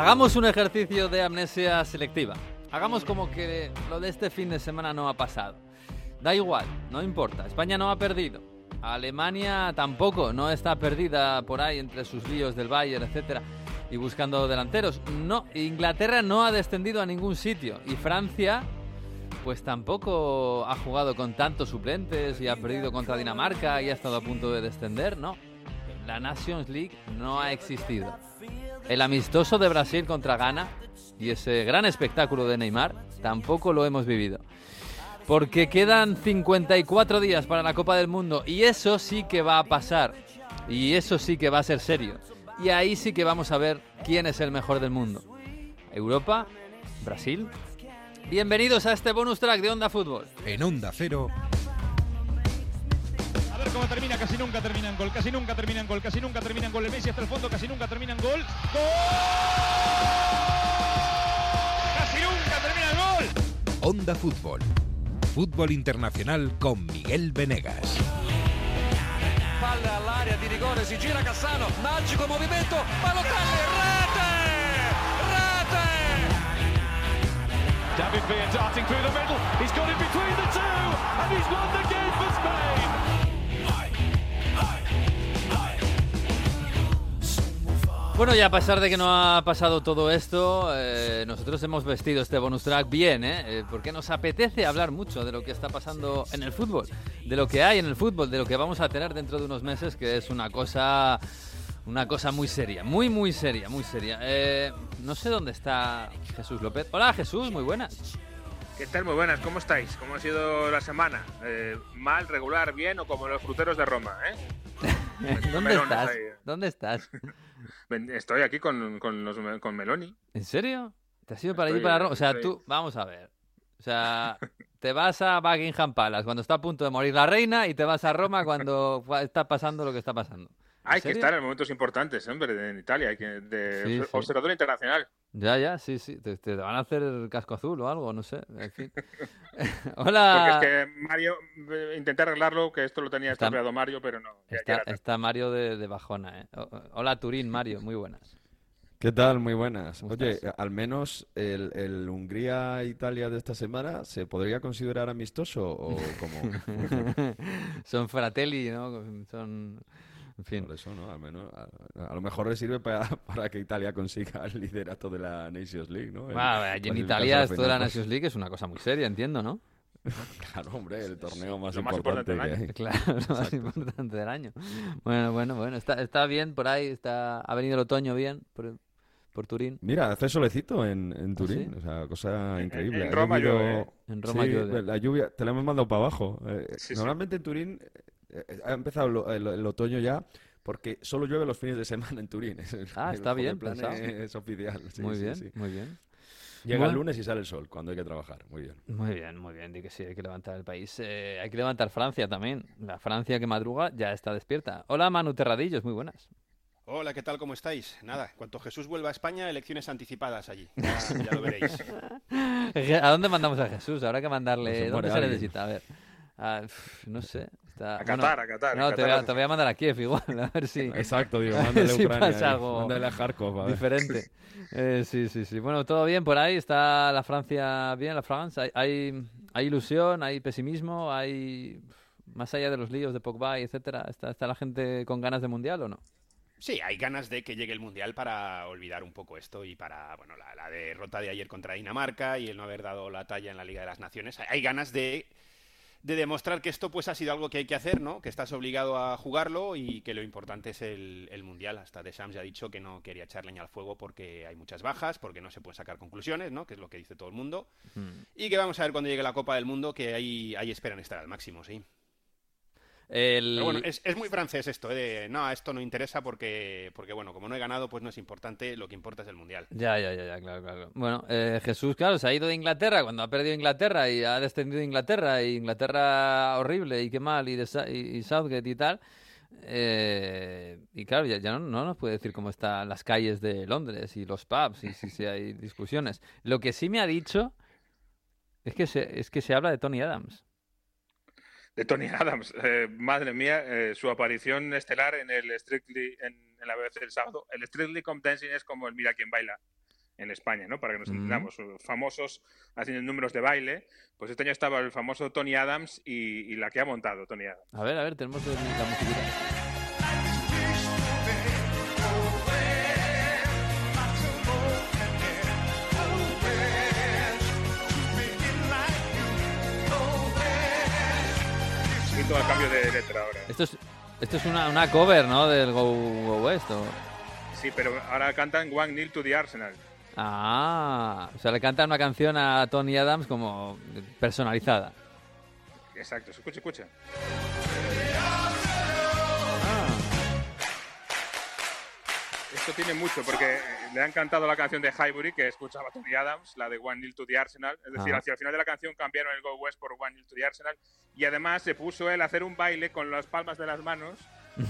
Hagamos un ejercicio de amnesia selectiva. Hagamos como que lo de este fin de semana no ha pasado. Da igual, no importa. España no ha perdido. Alemania tampoco, no está perdida por ahí entre sus líos del Bayern, etcétera, y buscando delanteros. No, Inglaterra no ha descendido a ningún sitio y Francia pues tampoco ha jugado con tantos suplentes y ha perdido contra Dinamarca y ha estado a punto de descender, no. La Nations League no ha existido. El amistoso de Brasil contra Ghana y ese gran espectáculo de Neymar tampoco lo hemos vivido. Porque quedan 54 días para la Copa del Mundo y eso sí que va a pasar. Y eso sí que va a ser serio. Y ahí sí que vamos a ver quién es el mejor del mundo. Europa, Brasil. Bienvenidos a este bonus track de Onda Fútbol. En Onda Cero. A ver cómo termina, casi nunca terminan gol, casi nunca terminan gol, casi nunca terminan gol. El Messi hasta el fondo, casi nunca terminan gol. ¡Gol! ¡Casi nunca termina el gol! Onda Fútbol. Fútbol internacional con Miguel Venegas. Palla all'area di rigore, si gira Cassano, magico movimento, Balotelli, rete! Rete! David Villa darting through the middle. He's got it between the two, and he's won the Bueno, y a pesar de que no ha pasado todo esto, eh, nosotros hemos vestido este bonus track bien, ¿eh? Eh, Porque nos apetece hablar mucho de lo que está pasando en el fútbol, de lo que hay en el fútbol, de lo que vamos a tener dentro de unos meses, que es una cosa, una cosa muy seria, muy, muy seria, muy seria. Eh, no sé dónde está Jesús López. Hola Jesús, muy buenas. ¿Qué tal? Muy buenas, ¿cómo estáis? ¿Cómo ha sido la semana? Eh, ¿Mal, regular, bien o como los fruteros de Roma? ¿eh? ¿Dónde melones estás? ¿Dónde estás? Estoy aquí con, con, los, con Meloni. ¿En serio? ¿Te has ido para allí para Roma? O sea, estoy- tú, vamos a ver. O sea, te vas a Buckingham Palace cuando está a punto de morir la reina y te vas a Roma cuando está pasando lo que está pasando. ¿En Hay que estar en momentos importantes, hombre, en Italia, hay que, de sí. observador internacional. Ya, ya, sí, sí. Te, te van a hacer el casco azul o algo, no sé. En fin. Porque Hola. es que Mario, eh, intenté arreglarlo, que esto lo tenía Está- estropeado Mario, pero no. ya- Está, está Mario de, de Bajona, ¿eh? Hola, Turín, Mario, muy buenas. ¿Qué tal? Muy buenas. ¿Cómo Oye, estás? al menos el, el Hungría-Italia de esta semana, ¿se podría considerar amistoso o como? Son fratelli, ¿no? Son... En fin. Por eso, ¿no? Al menos, a, a lo mejor le sirve para, para que Italia consiga el liderato de la Nations League, ¿no? El- Bueno, allí en Italia esto de la pues, Nations League es una cosa muy seria, entiendo, ¿no? Claro, hombre, el torneo más lo más importante importante que del hay. Claro, lo más importante del año. Bueno, bueno, bueno. Está, está bien por ahí, está, ha venido el otoño bien por, por Turín. Mira, hace solecito en, en ¿Ah, sí? Turín, o sea, cosa increíble. en Ha Roma llueve, ¿eh? En Roma Sí, llueve. la lluvia, te la hemos mandado para abajo. Eh, Sí, sí. normalmente en Turín ha empezado lo- el, el otoño ya porque solo llueve los fines de semana en Turín. Es el- Ah, el está bien plan es oficial. sí, muy sí, bien, sí. muy bien. Llega Bueno. el lunes y sale el sol cuando hay que trabajar. Muy bien. Muy bien, muy bien. Di que sí, hay que levantar el país. Eh, hay que levantar Francia también. La Francia que madruga ya está despierta. Hola, Manu Terradillos, muy buenas. Hola, ¿qué tal? ¿Cómo estáis? Nada, en cuanto Jesús vuelva a España, elecciones anticipadas allí. Ya, ya lo veréis. ¿A dónde mandamos a Jesús? Habrá que No mandarle. se ¿Dónde se necesita? A ver. Ah, no sé. Está... A bueno, Qatar, a Qatar. No, a te voy, Qatar. a, te voy a mandar a Kiev igual, a ver si. Exacto, digo, mándale a Ucrania. pasa algo mándale a Kharkov. a diferente. Eh, sí, sí, sí. Bueno, todo bien por ahí. Está la Francia bien, la France. Hay, hay, hay ilusión, hay pesimismo, hay. Más allá de los líos de Pogba y etcétera, ¿está, ¿está la gente con ganas de mundial o no? Sí, hay ganas de que llegue el Mundial para olvidar un poco esto y para, bueno, la, la derrota de ayer contra Dinamarca y el no haber dado la talla en la Liga de las Naciones. Hay- Hay ganas de, de demostrar que esto pues ha sido algo que hay que hacer, ¿no? Que estás obligado a jugarlo y que lo importante es el, el Mundial. Hasta Deschamps ya ha dicho que no quería echar leña al fuego porque hay muchas bajas, porque no se pueden sacar conclusiones, ¿no? Que es lo que dice todo el mundo. Y que vamos a ver cuando llegue la Copa del Mundo, que ahí, ahí esperan estar al máximo, sí. El... Pero bueno, es, es muy francés esto, ¿eh? de, no, esto no interesa porque, porque, bueno, como no he ganado, pues no es importante, lo que importa es el Mundial. Ya, ya, ya, ya, claro, claro. Bueno, eh, Jesús, claro, se ha ido de Inglaterra cuando ha perdido Inglaterra y ha descendido Inglaterra y Inglaterra horrible y qué mal y, de y, y Southgate y tal. Eh, y claro, ya, ya no, no nos puede decir cómo están las calles de Londres y los pubs y si, si hay discusiones. Lo que sí me ha dicho es que se, es que se habla de Tony Adams. De Tony Adams. Eh, madre mía, eh, su aparición estelar en el Strictly, en, en la BBC del sábado. El Strictly Come Dancing es como el Mira quién baila. en España, ¿no? Para que nos entendamos, famosos haciendo números de baile. Pues este año estaba el famoso Tony Adams y, y la que ha montado Tony Adams. A ver, a ver, tenemos la musiquita. Todo el cambio de letra ahora. Esto es, esto es una, una cover, ¿no? Del Go, Go West. ¿o? Sí, pero ahora cantan One Nil to the Arsenal. Ah, o sea, le cantan una canción a Tony Adams como personalizada. Exacto, escucha, escucha. Esto tiene mucho, porque eh, le han cantado la canción de Highbury, que escuchaba Tony Adams, la de One Nil to the Arsenal. Es decir, Ah. hacia el final de la canción cambiaron el Go West por One Nil to the Arsenal. Y además se puso él a hacer un baile con las palmas de las manos,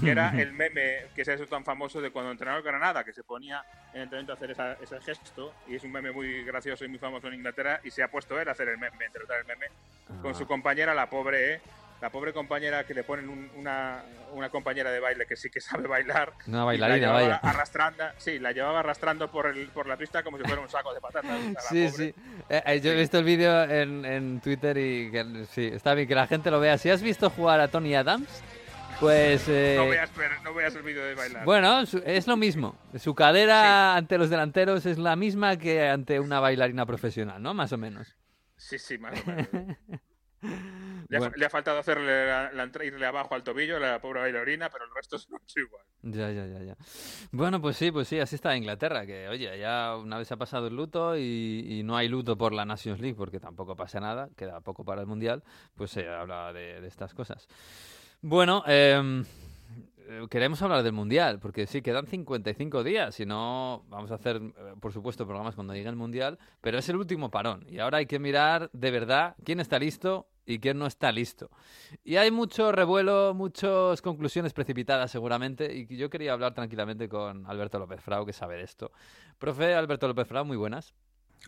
que era el meme que se ha hecho tan famoso de cuando entrenaba el Granada, que se ponía en el entrenamiento a hacer esa- ese gesto. Y es un meme muy gracioso y muy famoso en Inglaterra. Y se ha puesto él a hacer el meme, interpretar el meme, con su compañera, la pobre, ¿eh? La pobre compañera que le ponen un- una, una compañera de baile que sí que sabe bailar. Una bailarina, la vaya. Arrastrando, sí, la llevaba arrastrando por, el, por la pista como si fuera un saco de patatas. Sí, sí. Eh, eh, yo he visto el vídeo en, en Twitter y que, sí, está bien que la gente lo vea. Si has visto jugar a Tony Adams, pues... eh, No veas, ver- no veas el vídeo de bailar. Bueno, es lo mismo. Su cadera ante los delanteros es la misma que ante una bailarina profesional, ¿no? Más o menos. Sí, sí, más o menos. Le, ha, Bueno. le ha faltado hacerle la, la irle abajo al tobillo a la pobre bailarina, pero el resto es igual. Ya, ya, ya, ya. Bueno, pues sí, pues sí, así está Inglaterra, que oye, ya una vez ha pasado el luto y, y no hay luto por la Nations League porque tampoco pasa nada, queda poco para el Mundial, pues se habla de, de estas cosas. Bueno, eh, queremos hablar del Mundial, porque sí, quedan 55 días, si no vamos a hacer, eh, por supuesto, programas cuando llegue el Mundial, pero es el último parón y ahora hay que mirar de verdad quién está listo y quién no está listo. Y hay mucho revuelo, muchas conclusiones precipitadas seguramente, y yo quería hablar tranquilamente con Alberto López Frau, que sabe de esto. Profe Alberto López Frau, muy buenas.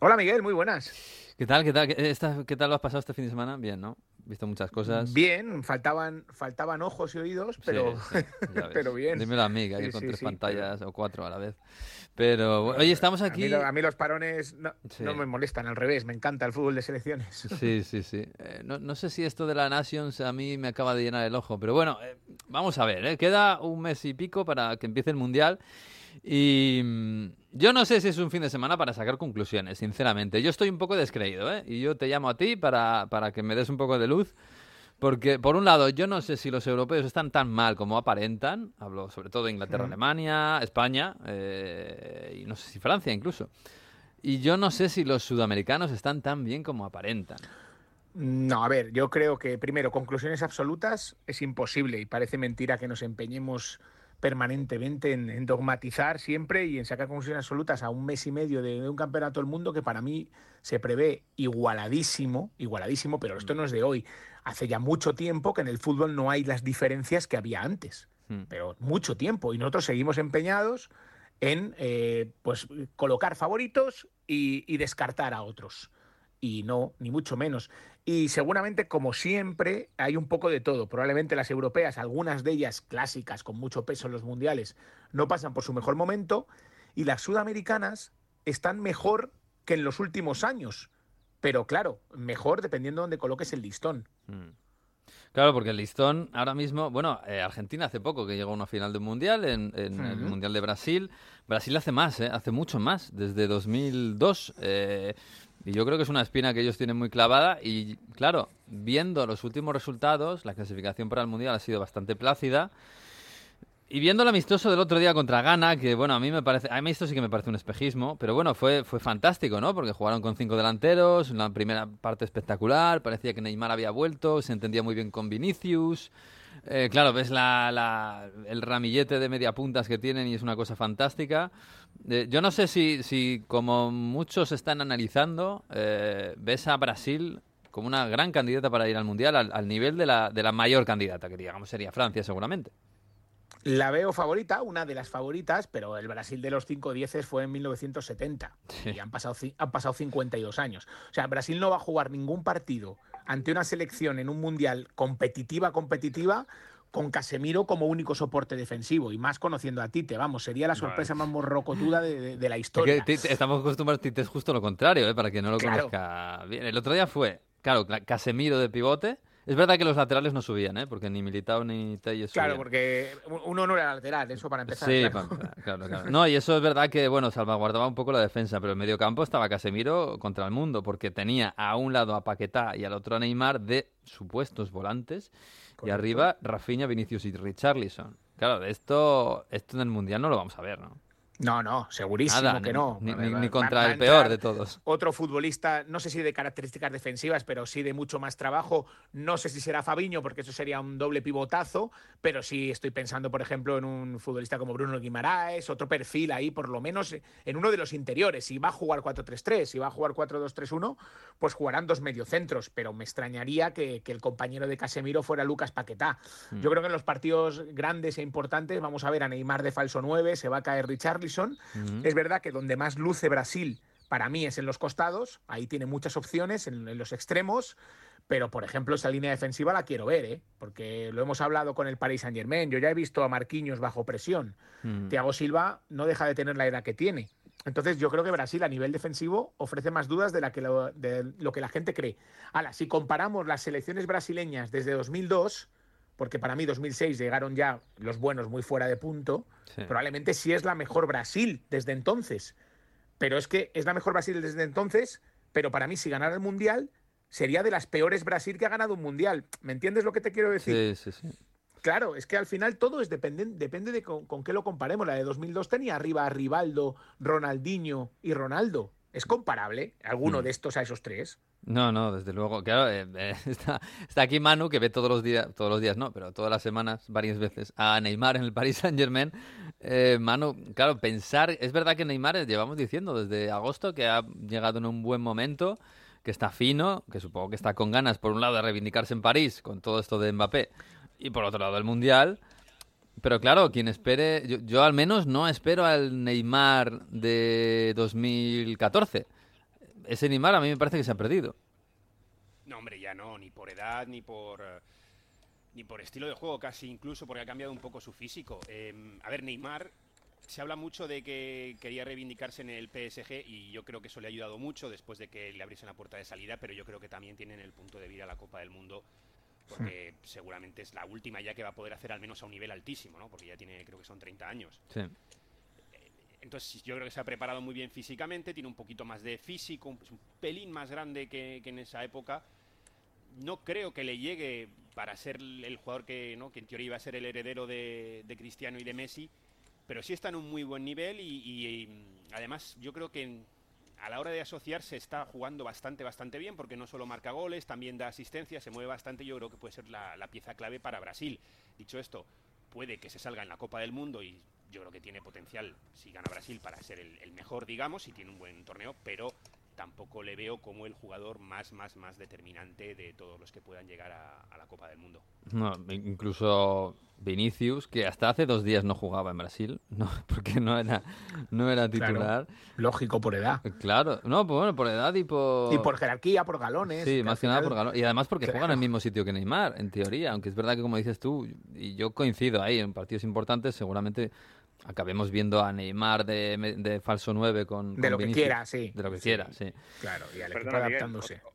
Hola Miguel, muy buenas. ¿Qué tal? ¿Qué tal? ¿Qué, esta- qué tal lo has pasado este fin de semana? Bien, ¿no? Visto muchas cosas. Bien, faltaban, faltaban ojos y oídos, pero, Sí, sí, pero bien. Dímelo a mí, que hay Sí, con tres pantallas o cuatro a la vez. Pero, oye, estamos A aquí... mí, lo- a mí los parones no, no me molestan, al revés, me encanta el fútbol de selecciones. Sí, sí, sí. Eh, no, no sé si esto de la Nations a mí me acaba de llenar el ojo, pero bueno, eh, vamos a ver, ¿eh? queda un mes y pico para que empiece el Mundial y mm, yo no sé si es un fin de semana para sacar conclusiones, sinceramente. Yo estoy un poco descreído, ¿eh? Y yo te llamo a ti para, para que me des un poco de luz. Porque, por un lado, yo no sé si los europeos están tan mal como aparentan. Hablo sobre todo de Inglaterra, Alemania, España eh, y no sé si Francia incluso. Y yo no sé si los sudamericanos están tan bien como aparentan. No, a ver, yo creo que primero, conclusiones absolutas es imposible y parece mentira que nos empeñemos permanentemente en, en dogmatizar siempre y en sacar conclusiones absolutas a un mes y medio de, de un campeonato del mundo que para mí se prevé igualadísimo, igualadísimo, pero esto no es de hoy. Hace ya mucho tiempo que en el fútbol no hay las diferencias que había antes, Hmm. pero mucho tiempo y nosotros seguimos empeñados en eh, pues colocar favoritos y, y descartar a otros y no, ni mucho menos. Y seguramente, como siempre, hay un poco de todo. Probablemente las europeas, algunas de ellas clásicas, con mucho peso en los mundiales, no pasan por su mejor momento. Y las sudamericanas están mejor que en los últimos años. Pero claro, mejor dependiendo de dónde coloques el listón. Mm. Claro, porque el listón ahora mismo, bueno, eh, Argentina hace poco que llegó a una final de un mundial, en, en el. Mundial de Brasil. Brasil hace más, ¿eh? hace mucho más, desde 2002. eh, y yo creo que es una espina que ellos tienen muy clavada. Y claro, viendo los últimos resultados, la clasificación para el mundial ha sido bastante plácida. Y viendo el amistoso del otro día contra Ghana, que bueno, a mí me parece, a mí esto sí que me parece un espejismo, pero bueno, fue, fue fantástico, ¿no? Porque jugaron con cinco delanteros, una primera parte espectacular, parecía que Neymar había vuelto, se entendía muy bien con Vinicius. Eh, claro, ves la, la- el ramillete de media puntas que tienen y es una cosa fantástica. Eh, yo no sé si, si, como muchos están analizando, eh, ves a Brasil como una gran candidata para ir al Mundial, al, al nivel de la, de la mayor candidata, que digamos sería Francia seguramente. La veo favorita, una de las favoritas, pero el Brasil de los 5 dieces fue en 1970 Sí. y han pasado, han pasado 52 años. O sea, Brasil no va a jugar ningún partido ante una selección en un mundial competitiva, competitiva, con Casemiro como único soporte defensivo y más conociendo a Tite, vamos, sería la sorpresa más morrocotuda de, de- de la historia. Que Tite- estamos acostumbrados, Tite es justo lo contrario, ¿eh? para quien no lo Claro. conozca bien. El otro día fue, claro, Cla- Casemiro de pivote. Es verdad que los laterales no subían, ¿eh? porque ni Militao ni Telles Claro, subían. porque uno no era lateral, eso para empezar. Sí, claro. claro, claro. No, y eso es verdad que, bueno, salvaguardaba un poco la defensa, pero en medio campo estaba Casemiro contra el mundo, porque tenía a un lado a Paquetá y al otro a Neymar de supuestos volantes, y arriba Rafinha, Vinicius y Richarlison. Claro, de esto, esto en el Mundial no lo vamos a ver, ¿no? No, no, segurísimo Nada, que ni- no. Ni, contra el peor de todos. Otro futbolista, no sé si de características defensivas, pero sí de mucho más trabajo. No sé si será Fabiño, porque eso sería un doble pivotazo, pero sí estoy pensando, por ejemplo, en un futbolista como Bruno Guimaraes, otro perfil ahí, por lo menos en uno de los interiores. Si va a jugar 4-3-3, si va a jugar 4-2-3-1, pues jugarán dos mediocentros, pero me extrañaría que, que el compañero de Casemiro fuera Lucas Paquetá. Mm. Yo creo que en los partidos grandes e importantes vamos a ver a Neymar de falso 9, se va a caer Richarlison. Es verdad que donde más luce Brasil para mí es en los costados, ahí tiene muchas opciones, en, en los extremos, pero por ejemplo esa línea defensiva la quiero ver, ¿eh? porque lo hemos hablado con el Paris Saint Germain, yo ya he visto a Marquinhos bajo presión, Mm. Thiago Silva no deja de tener la edad que tiene. Entonces yo creo que Brasil a nivel defensivo ofrece más dudas de, la que lo, de lo que la gente cree. Ahora, si comparamos las selecciones brasileñas desde 2002, porque para mí 2006 llegaron ya los buenos muy fuera de punto, Sí. probablemente sí es la mejor Brasil desde entonces. Pero es que es la mejor Brasil desde entonces, pero para mí si ganara el Mundial sería de las peores Brasil que ha ganado un Mundial. ¿Me entiendes lo que te quiero decir? Sí, sí, sí. Claro, es que al final todo es depende, depende de con, con qué lo comparemos. La de 2002 tenía arriba a Rivaldo, Ronaldinho y Ronaldo. ¿Es comparable alguno Mm. de estos a esos tres? No, no, desde luego. Claro, eh, eh, está, está aquí Manu, que ve todos los días, todos los días no, pero todas las semanas, varias veces, a Neymar en el Paris Saint Germain. Manu, claro, pensar, es verdad que Neymar, eh, llevamos diciendo desde agosto que ha llegado en un buen momento, que está fino, que supongo que está con ganas, por un lado, de reivindicarse en París con todo esto de Mbappé, y por otro lado, el Mundial. Pero claro, quien espere, yo, yo al menos no espero al Neymar de 2014. Ese Neymar a mí me parece que se ha perdido. No, hombre, ya no, ni por edad, ni por. eh, Ni por estilo de juego, casi incluso porque ha cambiado un poco su físico. Eh, a ver, Neymar, se habla mucho de que quería reivindicarse en el PSG y yo creo que eso le ha ayudado mucho después de que le abriesen la puerta de salida, pero yo creo que también tienen el punto de ir a la Copa del Mundo porque seguramente es la última ya que va a poder hacer al menos a un nivel altísimo, ¿no? Porque ya tiene, creo que son 30 años. Sí. Entonces yo creo que se ha preparado muy bien físicamente, tiene un poquito más de físico, un, un pelín más grande que, que en esa época. No creo que le llegue para ser el jugador que, ¿no? que en teoría iba a ser el heredero de, de Cristiano y de Messi, pero sí está en un muy buen nivel y, y, y, además yo creo que a la hora de asociarse está jugando bastante, bastante bien porque no solo marca goles, también da asistencia, se mueve bastante. Yo creo que puede ser la, la pieza clave para Brasil. Dicho esto, puede que se salga en la Copa del Mundo y yo creo que tiene potencial si gana Brasil para ser el, el mejor, digamos, y tiene un buen torneo, pero tampoco le veo como el jugador más, más, más determinante de todos los que puedan llegar a, a la Copa del Mundo. No, incluso Vinicius, que hasta hace dos días no jugaba en Brasil, no, porque no era, no era titular. Lógico por edad. Claro, no, pues bueno, por edad y por... Y por jerarquía, por galones. Sí, que más que nada final- por galón. Y además porque Claro. juegan en el mismo sitio que Neymar, en teoría. Aunque es verdad que, como dices tú, y yo coincido ahí, en partidos importantes seguramente acabemos viendo a Neymar de, de falso 9 con, De con lo que Vinicius. quiera, sí. De lo que Sí. quiera, sí. Claro, y al Perdona, Miguel, adaptándose. o-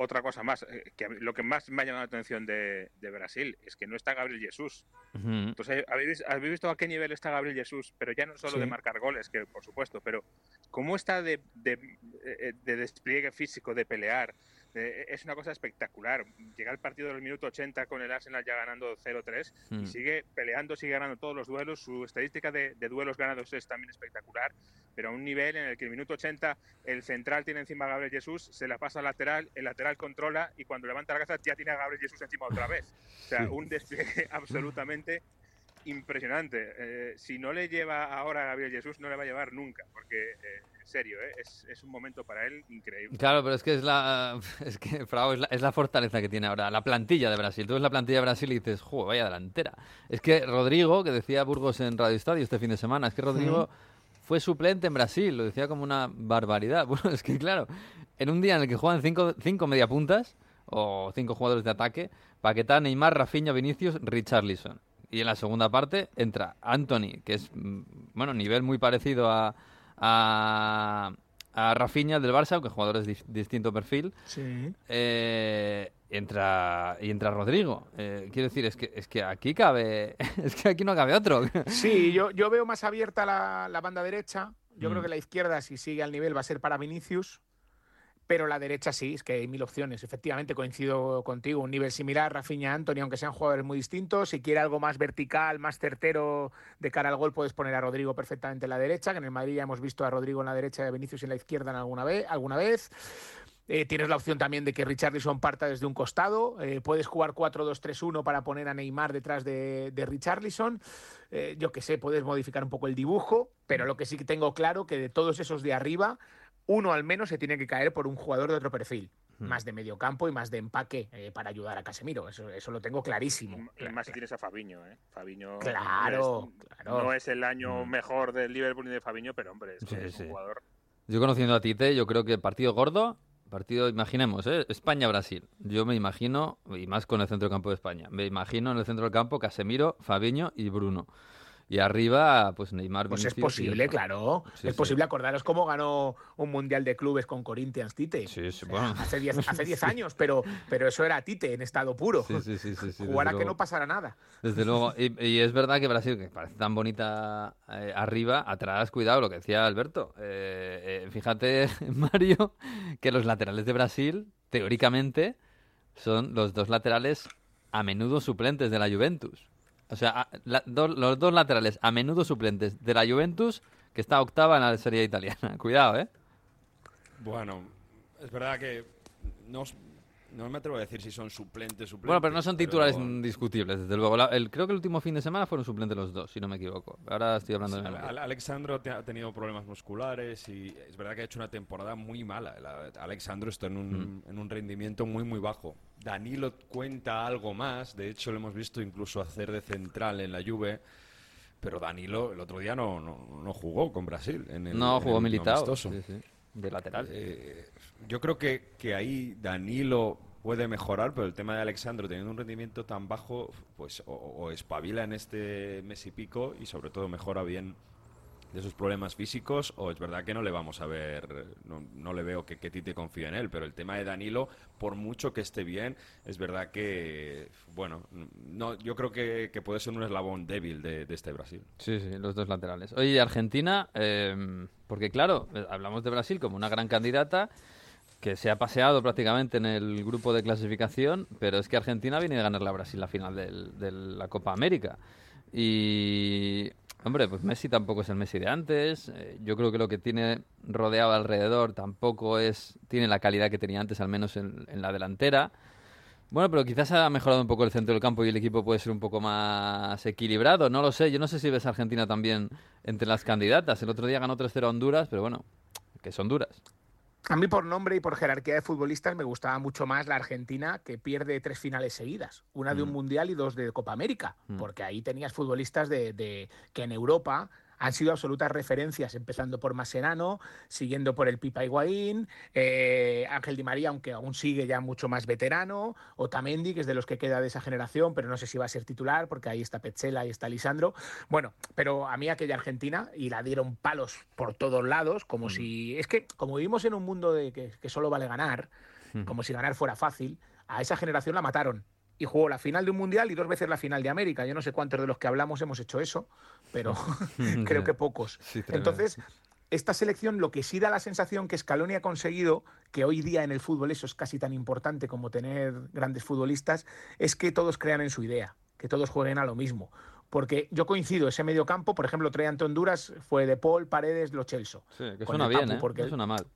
otra cosa más, eh, que lo que más me ha llamado la atención de, de Brasil es que no está Gabriel Jesús. Ujú. Entonces, ¿habéis, habéis visto a qué nivel está Gabriel Jesús? Pero ya no solo Sí. de marcar goles, que por supuesto, pero cómo está de, de- eh, de despliegue físico, de pelear. Es una cosa espectacular. Llega el partido del minuto 80 con el Arsenal ya ganando 0-3 Mm. y sigue peleando, sigue ganando todos los duelos. Su estadística de, de duelos ganados es también espectacular, pero a un nivel en el que el minuto 80 el central tiene encima a Gabriel Jesús, se la pasa al lateral, el lateral controla y cuando levanta la cabeza ya tiene a Gabriel Jesús encima otra vez. O sea, un despliegue absolutamente impresionante. Eh, si no le lleva ahora a Gabriel Jesús, no le va a llevar nunca, porque eh, en serio, eh, es, es un momento para él increíble. Claro, pero es que es la, es que, Frau, es la, es la fortaleza que tiene ahora, la plantilla de Brasil. Tú ves la plantilla de Brasil y dices, ¡juego, vaya delantera! Es que Rodrigo, que decía Burgos en Radio Estadio este fin de semana, es que Rodrigo fue suplente en Brasil, lo decía como una barbaridad. Bueno, es que claro, en un día en el que juegan cinco, cinco mediapuntas o cinco jugadores de ataque, Paquetá, Neymar, Rafinha, Vinicius, Richarlison. Y en la segunda parte entra Anthony, que es, mm, bueno, nivel muy parecido a, a, a Rafinha del Barça, aunque jugadores de distinto perfil. Sí. Eh, entra y entra Rodrigo. Eh, quiero decir, es que, es que aquí cabe, es que aquí no cabe otro. Sí, yo, yo veo más abierta la, la banda derecha. Yo Mm. creo que la izquierda, si sigue al nivel, va a ser para Vinicius. Pero la derecha sí, es que hay mil opciones. Efectivamente, coincido contigo. Un nivel similar, Rafinha, Anthony, aunque sean jugadores muy distintos. Si quiere algo más vertical, más certero de cara al gol, puedes poner a Rodrigo perfectamente en la derecha, que en el Madrid ya hemos visto a Rodrigo en la derecha y a Vinicius en la izquierda en alguna vez. Alguna vez. Eh, tienes la opción también de que Richarlison parta desde un costado. Eh, puedes jugar 4-2-3-1 para poner a Neymar detrás de, de Richarlison. Eh, yo qué sé, puedes modificar un poco el dibujo, pero lo que sí que tengo claro que de todos esos de arriba, uno al menos se tiene que caer por un jugador de otro perfil. Más de medio campo y más de empaque eh, para ayudar a Casemiro. Eso, eso lo tengo clarísimo. Y más si tienes a Fabiño, ¿eh? Fabiño Claro, no es, claro. no es el año mejor del Liverpool ni de Fabiño, pero hombre, es, que Sí, es sí. un jugador. Yo conociendo a Tite, yo creo que partido gordo, partido, imaginemos, ¿eh? España-Brasil. Yo me imagino, y más con el centro del campo de España, me imagino en el centro del campo Casemiro, Fabiño y Bruno. Y arriba, pues Neymar, Pues es Vinicius posible, claro. Sí, es sí. posible. Acordaros cómo ganó un mundial de clubes con Corinthians Tite. Sí, sí, bueno. Hace 10 hace 10 años, pero, pero eso era Tite en estado puro. Sí, sí, sí, Jugar a que no pasara nada. Desde luego. Y, y es verdad que Brasil, que parece tan bonita eh, arriba, atrás, cuidado, lo que decía Alberto. Eh, eh, fíjate, Mario, que los laterales de Brasil, teóricamente, son los dos laterales a menudo suplentes de la Juventus. O sea, los dos laterales a menudo suplentes de la Juventus, que está octava en la serie italiana. Cuidado, ¿eh? Bueno, es verdad que no, no me atrevo a decir si son suplentes, suplentes. Bueno, pero no son titulares pero- indiscutibles, desde luego. La- el- creo que el último fin de semana fueron suplentes los dos, si no me equivoco. Ahora estoy hablando de Sí. Ale- Alexandro te- ha tenido problemas musculares y es verdad que ha hecho una temporada muy mala. El- Alexandro está en un, Mm. en un rendimiento muy, muy bajo. Danilo cuenta algo más. De hecho, lo hemos visto incluso hacer de central en la Juve. Pero Danilo el otro día no, no, no jugó con Brasil. En el, No, en jugó el militado. Sí, sí. De lateral. Eh, yo creo que, que ahí Danilo puede mejorar, pero el tema de Alexandro teniendo un rendimiento tan bajo, pues o, o espabila en este mes y pico y sobre todo mejora bien de sus problemas físicos o es verdad que no le vamos a ver, no, no le veo que, que Tite confíe en él, pero el tema de Danilo, por mucho que esté bien, es verdad que, bueno, no, yo creo que, puede ser un eslabón débil de, de este Brasil. Sí, sí, los dos laterales. Oye, Argentina, eh, porque claro, hablamos de Brasil como una gran candidata que se ha paseado prácticamente en el grupo de clasificación, pero es que Argentina viene de ganar la Brasil la final de la Copa América. Y, hombre, pues Messi tampoco es el Messi de antes. eh, yo creo que lo que tiene rodeado alrededor tampoco es tiene la calidad que tenía antes, al menos en, en la delantera. Bueno, pero quizás ha mejorado un poco el centro del campo y el equipo puede ser un poco más equilibrado. No lo sé. Yo no sé si ves a Argentina también entre las candidatas. El otro día ganó 3-0 a Honduras, pero bueno, que son duras. A mí por nombre y por jerarquía de futbolistas me gustaba mucho más la Argentina que pierde tres finales seguidas, una de un Mm. mundial y dos de Copa América, Mm. porque ahí tenías futbolistas de, de- que en Europa han sido absolutas referencias, empezando por Mascherano, siguiendo por el Pipa Higuaín, eh, Ángel Di María, aunque aún sigue ya mucho más veterano, Otamendi, que es de los que queda de esa generación, pero no sé si va a ser titular, porque ahí está Petzela y está Lisandro. Bueno, pero a mí aquella Argentina, y la dieron palos por todos lados, como si... Es que como vivimos en un mundo de que, que solo vale ganar, como si ganar fuera fácil, a esa generación la mataron. Y jugó la final de un mundial y dos veces la final de América. Yo no sé cuántos de los que hablamos hemos hecho eso, pero creo que pocos. Sí. Entonces, esta selección lo que sí da la sensación que Scaloni ha conseguido, que hoy día en el fútbol eso es casi tan importante como tener grandes futbolistas, es que todos crean en su idea, que todos jueguen a lo mismo. Porque yo coincido, ese medio campo, por ejemplo, trae ante Honduras, fue de Paul, Paredes, Lo Celso. Sí, que suena bien, ¿eh? porque No suena mal.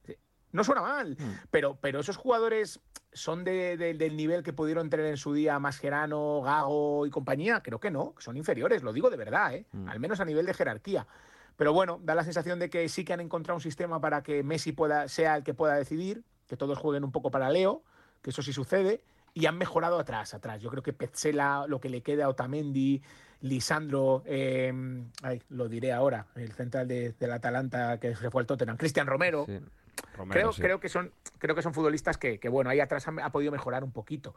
No suena mal, Mm. pero, pero esos jugadores son de- de- del nivel que pudieron tener en su día Mascherano, Gago y compañía. Creo que no, que son inferiores, lo digo de verdad, ¿eh? Mm. al menos a nivel de jerarquía. Pero bueno, da la sensación de que sí que han encontrado un sistema para que Messi pueda, sea el que pueda decidir, que todos jueguen un poco para Leo, que eso sí sucede, y han mejorado atrás, atrás. Yo creo que Petzela, lo que le queda a Otamendi, Lisandro, eh, ay, lo diré ahora, el central de- del Atalanta que se fue al Tottenham, Cristian Romero. Sí. Romero, creo, sí. creo que son creo que son futbolistas que, que, bueno ahí atrás ha, ha podido mejorar un poquito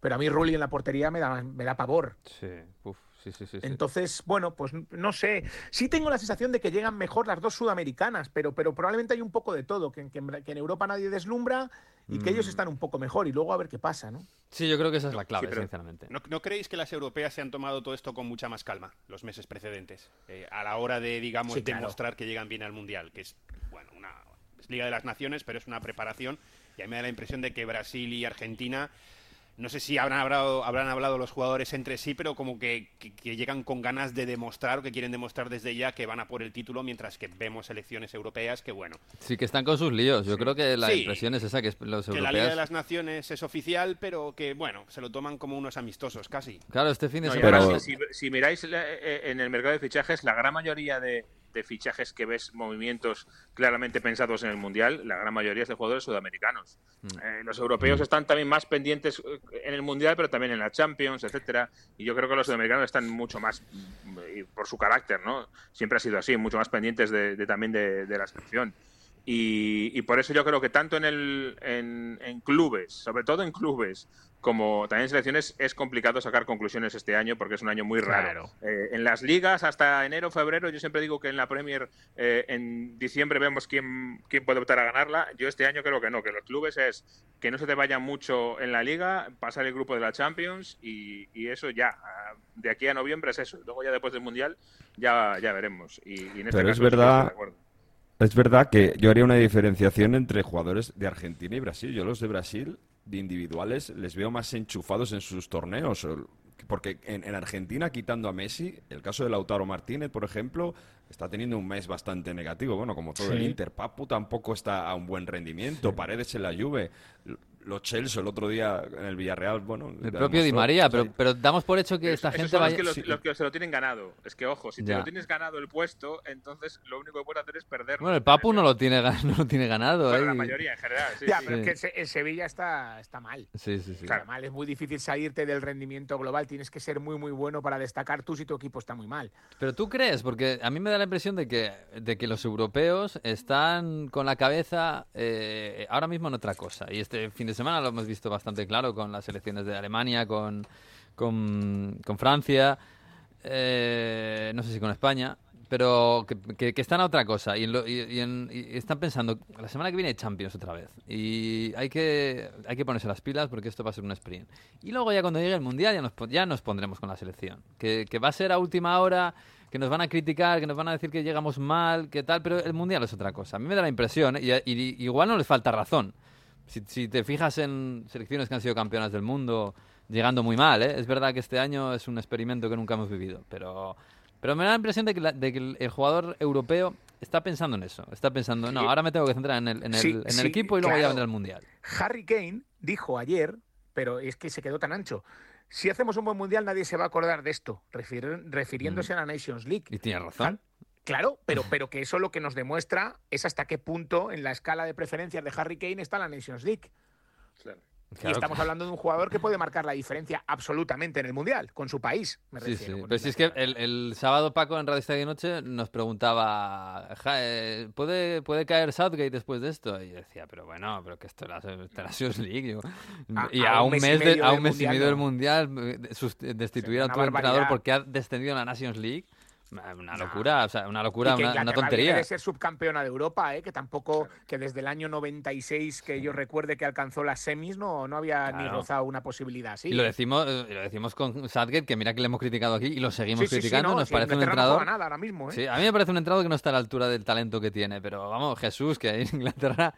pero a mí Rulli en la portería me da me da pavor Sí, uf, sí, sí, sí. sí. entonces bueno pues no sé sí tengo la sensación de que llegan mejor las dos sudamericanas pero pero probablemente hay un poco de todo que, que en- que en Europa nadie deslumbra y que ellos Mm. están un poco mejor y luego a ver qué pasa no Sí, yo creo que esa es la clave, sinceramente. ¿No, no creéis que las europeas se han tomado todo esto con mucha más calma los meses precedentes? Eh, a la hora de, digamos, Sí, claro. demostrar que llegan bien al Mundial, que es, bueno, una Liga de las Naciones, pero es una preparación. Y a mí me da la impresión de que Brasil y Argentina, no sé si habrán hablado, habrán hablado los jugadores entre sí, pero como que, que- que llegan con ganas de demostrar o que quieren demostrar desde ya que van a por el título, mientras que vemos selecciones europeas que, bueno, Sí, que están con sus líos. Yo creo que la Sí. impresión es esa, que es- los que la Liga europeos... de las Naciones es oficial, pero que, bueno, se lo toman como unos amistosos casi. Claro, este fin de No, semana... además, si, si miráis la- eh, en el mercado de fichajes, la gran mayoría de, de fichajes que ves movimientos claramente pensados en el Mundial, la gran mayoría es de jugadores sudamericanos. Eh, los europeos están también más pendientes eh, en el Mundial, pero también en la Champions, etcétera. Y yo creo que los sudamericanos están mucho más, mm, por su carácter, ¿no? Siempre ha sido así, mucho más pendientes de, de- también de, de la selección. Y, y por eso yo creo que tanto en, el, en, en clubes, sobre todo en clubes, como también en selecciones, es complicado sacar conclusiones este año porque es un año muy raro. Eh, en las ligas, hasta enero, febrero, yo siempre digo que en la Premier, eh, en diciembre vemos quién, quién puede optar a ganarla. Yo este año creo que no, que los clubes es que no se te vaya mucho en la liga, pasar el grupo de la Champions y, y eso ya, de aquí a noviembre es eso. Luego ya después del Mundial ya, ya veremos. Y, y en este Pero caso es verdad-. Es verdad que yo haría una diferenciación entre jugadores de Argentina y Brasil. Yo los de Brasil, de individuales, les veo más enchufados en sus torneos. Porque en, en Argentina, quitando a Messi, el caso de Lautaro Martínez, por ejemplo, está teniendo un mes bastante negativo. Bueno, como todo el. Inter. Papu tampoco está a un buen rendimiento. Paredes en la Juve. Los Chelsea el otro día en el Villarreal, bueno... El propio Di María, pero, pero damos por hecho que esta gente son los vaya... que, los, sí. los que se lo tienen ganado. Es que, ojo, si te Ya. lo tienes ganado el puesto, entonces lo único que puedes hacer es perderlo. Bueno, el Papu no lo tiene, no lo tiene ganado. Bueno, ¿eh? la mayoría en general, sí. ya sí. pero Sí. es que el Sevilla está está mal Sí, sí, sí. Claro. Está mal, es muy difícil salirte del rendimiento global. Tienes que ser muy, muy bueno para destacar tú si tu equipo está muy mal. Pero tú crees, porque a mí me da la impresión de que, de que los europeos están con la cabeza eh, ahora mismo en otra cosa. Y este fin de semana lo hemos visto bastante claro con las elecciones de Alemania, con, con, con Francia, eh, no sé si con España, pero que, están a otra cosa. Y, lo- y- en- y están pensando, la semana que viene hay Champions otra vez. Y hay que, hay que ponerse las pilas porque esto va a ser un sprint. Y luego ya cuando llegue el Mundial ya nos, ya nos pondremos con la selección. Que, va a ser a última hora, que nos van a criticar, que nos van a decir que llegamos mal, que tal, pero el Mundial es otra cosa. A mí me da la impresión, ¿eh? y- igual no les falta razón. Si, si te fijas en selecciones que han sido campeonas del mundo llegando muy mal, ¿eh? es verdad que este año es un experimento que nunca hemos vivido, pero, pero me da la impresión de que, la- de que el, el jugador europeo está pensando en eso, está pensando, no, ahora me tengo que centrar en el, en el, Sí, en el sí, equipo y luego ya claro. vendrá el Mundial. Harry Kane dijo ayer, pero es que se quedó tan ancho. Si hacemos un buen mundial, nadie se va a acordar de esto, refir- refiriéndose a la Nations League. Y tiene razón. Claro, pero, pero que eso lo que nos demuestra es hasta qué punto en la escala de preferencias de Harry Kane está la Nations League. Claro. y estamos claro. hablando de un jugador que puede marcar la diferencia absolutamente en el mundial, con su país. Me Sí, refiero, sí. Pero si es que el, el sábado Paco en Radio Estadio Noche nos preguntaba, "Ja, eh, ¿puede, ¿puede caer Southgate después de esto? Y yo decía, pero bueno, pero que esto era la Nations League. yo- A- y a a, un mes y mes, de- a del un mes y medio del. Mundial, eh, destituir a tu entrenador porque ha descendido en la Nations League. Una una locura, o sea, una locura, Y que una, una tontería. de ser subcampeona de Europa, ¿eh? que tampoco, que desde el año 96 que yo recuerde que alcanzó las semis, no, no había ni rozado una posibilidad así. Y lo decimos, lo decimos con Southgate, que mira que le hemos criticado aquí y lo seguimos Sí, sí, sí, criticando. no, Nos parece un no entrenador. nada ahora mismo, ¿eh? Sí, a mí me parece un entrenador que no está a la altura del talento que tiene, pero vamos, Jesús, que ahí en Inglaterra,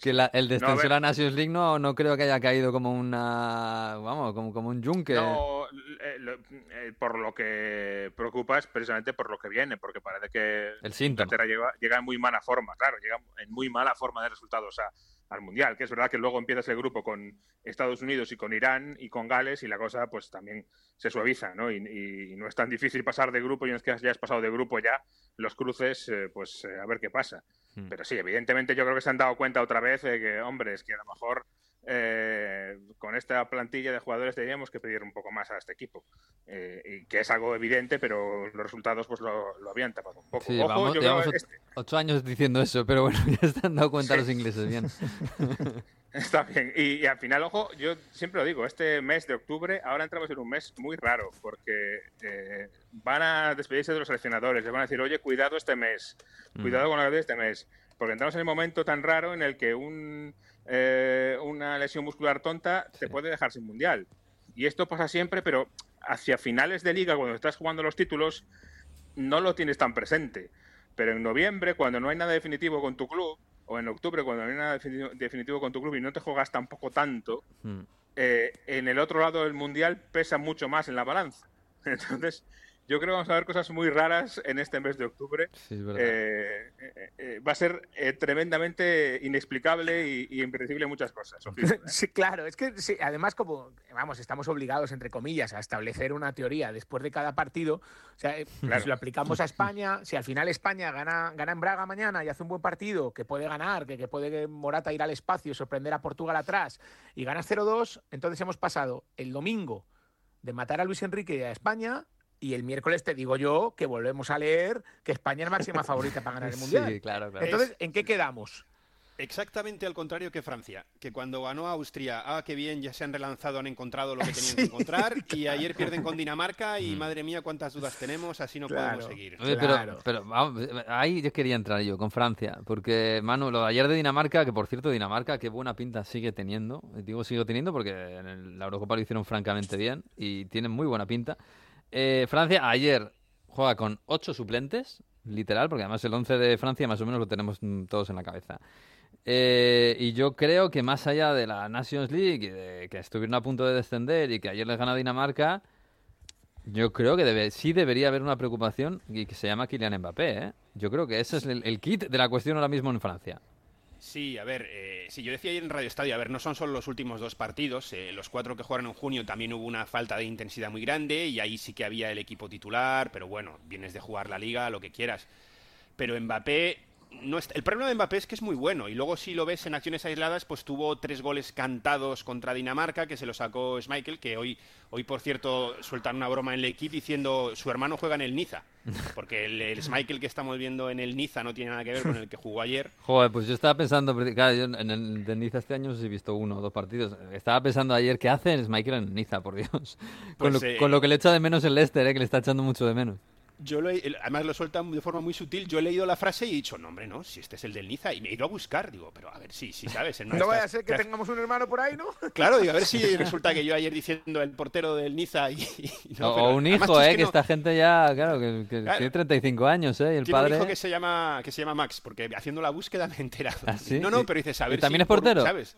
que la- el descenso de la Nations League no, no creo que haya caído como una, vamos, como, como un yunque. No, eh, lo- eh, por lo que preocupa es precisamente por lo que viene, porque parece que El. Inglaterra llega, llega en muy mala forma, claro, llega en muy mala forma de resultados a- al Mundial, que es verdad que luego empiezas el grupo con Estados Unidos y con Irán y con Gales y la cosa pues también se suaviza, ¿no? Y, y no es tan difícil pasar de grupo y una vez que ya has pasado de grupo ya, los cruces, eh, pues eh, a ver qué pasa. Hmm. Pero sí, evidentemente yo creo que se han dado cuenta otra vez de que, hombre, es que a lo mejor eh, con esta plantilla de jugadores teníamos que pedir un poco más a este equipo. Eh, y que es algo evidente, pero los resultados pues lo, lo habían tapado un poco. Sí, Ojo, vamos, yo llevamos este- ocho años diciendo eso, pero bueno, ya se han dado cuenta Sí. los ingleses, bien. Está bien. Y, y al final, ojo, yo siempre lo digo, este mes de octubre, ahora entramos en un mes muy raro, porque eh, van a despedirse de los seleccionadores, les van a decir, oye, cuidado este mes, cuidado con la de este mes, porque entramos en el momento tan raro en el que un, eh, una lesión muscular tonta te puede dejar sin mundial. Y esto pasa siempre, pero hacia finales de liga, cuando estás jugando los títulos, no lo tienes tan presente. Pero en noviembre, cuando no hay nada definitivo con tu club, o en octubre, cuando no hay nada defini- definitivo con tu club y no te juegas tampoco tanto, Mm. eh, en el otro lado del mundial pesa mucho más en la balanza. Entonces, yo creo que vamos a ver cosas muy raras en este mes de octubre. Sí, es verdad. Eh, eh, eh, va a ser eh, tremendamente inexplicable y, y impredecible muchas cosas. ¿eh? Sí, claro, es que sí, además como, vamos, estamos obligados, entre comillas, a establecer una teoría después de cada partido. O sea, Claro. si lo aplicamos a España, si al final España gana, gana en Braga mañana y hace un buen partido, que puede ganar, que, que puede Morata ir al espacio y sorprender a Portugal atrás, y gana 0-2, entonces hemos pasado el domingo de matar a Luis Enrique y a España. Y el miércoles te digo yo que volvemos a leer que España es máxima favorita para ganar el Mundial. Sí, claro, claro. Entonces, ¿en qué quedamos? Exactamente al contrario que Francia, que cuando ganó a Austria, ah, qué bien, ya se han relanzado, han encontrado lo que tenían Sí, que encontrar, y ayer pierden con Dinamarca y madre mía, cuántas dudas tenemos, así no Claro. podemos seguir. Oye, Claro. pero, pero ahí yo quería entrar yo con Francia, porque Manu, lo de ayer de Dinamarca, que por cierto Dinamarca qué buena pinta sigue teniendo, digo sigue teniendo porque en el- la Eurocopa lo hicieron francamente bien y tienen muy buena pinta. Eh, Francia ayer juega con ocho suplentes, literal, porque además el 11 de Francia más o menos lo tenemos mm, todos en la cabeza. Eh, y yo creo que más allá de la Nations League, y de que estuvieron a punto de descender y que ayer les gana Dinamarca, yo creo que debe, sí debería haber una preocupación y que se llama Kylian Mbappé. ¿eh? Yo creo que ese es el, el kit de la cuestión ahora mismo en Francia. Sí, a ver, eh, yo decía ayer en Radio Estadio, a ver, no son solo los últimos dos partidos, eh, los cuatro que jugaron en junio también hubo una falta de intensidad muy grande y ahí sí que había el equipo titular, pero bueno, vienes de jugar la liga, lo que quieras. Pero Mbappé, no está- el problema de Mbappé es que es muy bueno y luego si lo ves en acciones aisladas, pues tuvo tres goles cantados contra Dinamarca que se lo sacó Schmeichel, que hoy, hoy por cierto sueltan una broma en el equipo diciendo su hermano juega en el Niza, porque el, el Schmeichel que estamos viendo en el Niza no tiene nada que ver con el que jugó ayer. Joder, pues yo estaba pensando, claro, yo en el de Niza este año no sé si he visto uno o dos partidos. Estaba pensando ayer, ¿qué hace Michael en Niza, por Dios? con, Pues, lo, eh, con lo que le echa de menos el Leicester, ¿eh? que le está echando mucho de menos. Yo lo he- además lo sueltan de forma muy sutil. Yo he leído la frase y he dicho, no, hombre, no, si este es el del Niza. Y me he ido a buscar. Digo, pero a ver, sí, sí, sabes. No vaya a ser que tengamos un hermano por ahí, ¿no? Claro, digo, a ver si resulta que yo ayer diciendo el portero del Niza y. y no, o, pero un además hijo, es ¿eh? que Que no- esta gente ya, claro, que, que Claro. tiene 35 años, ¿eh? Y el Tiene padre... un hijo que se llama que se llama Max, porque haciendo la búsqueda me he enterado. ¿Ah, sí? No, no, ¿Y- pero dices, a y ver también si es portero? ¿Sabes?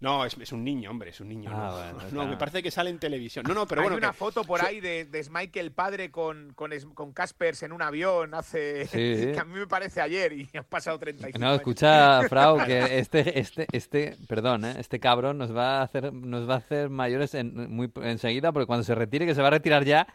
No, es, es un niño, hombre, es un niño. Ah, no, bueno, no, me parece que sale en televisión. No, no, pero Hay bueno. una que- foto por ahí de, de Michael padre con, con, Caspers en un avión hace. Sí. que a mí me parece ayer y han pasado 35 No, años. escucha, Frau, que este, este, este, perdón, ¿eh? este cabrón nos va a hacer, nos va a hacer mayores en, muy enseguida, porque cuando se retire, que se va a retirar ya,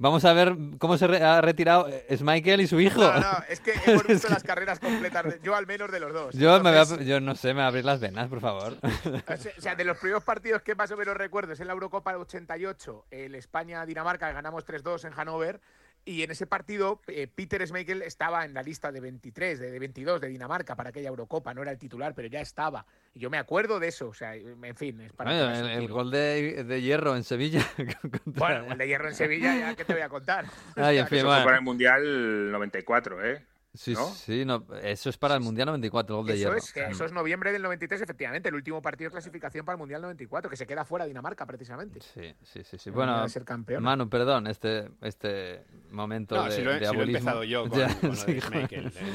vamos a ver cómo se re- ha retirado Michael y su hijo. No, no, es que hemos visto las carreras completas, de- yo al menos de los dos. Yo, me voy a- yo no sé, me voy a abrir las venas, por favor. O sea, de los primeros partidos que más o menos recuerdo es en la Eurocopa del 88, el España-Dinamarca, ganamos 3-2 en Hannover. Y en ese partido, eh, Peter Schmeichel estaba en la lista de 23, de, de 22 de Dinamarca para aquella Eurocopa. No era el titular, pero ya estaba. Y yo me acuerdo de eso. O sea, en fin, es para. Bueno, el, el gol de, de hierro en Sevilla. contra- Bueno, el de hierro en Sevilla, ya que te voy a contar. Ay, en O sea, fin, Eso bueno. fue para el Mundial 94, ¿eh? Sí, ¿no? sí, no, eso es para el Mundial 94, el gol de Eso hierro. es, que eso es noviembre del 93, efectivamente, el último partido de clasificación para el Mundial 94, que se queda fuera Dinamarca, precisamente. Sí, sí, sí, sí. No Bueno, ser campeón. Manu, perdón, este, este momento No, de, si lo, he, de si lo he abuelismo. empezado yo con, Ya, lo de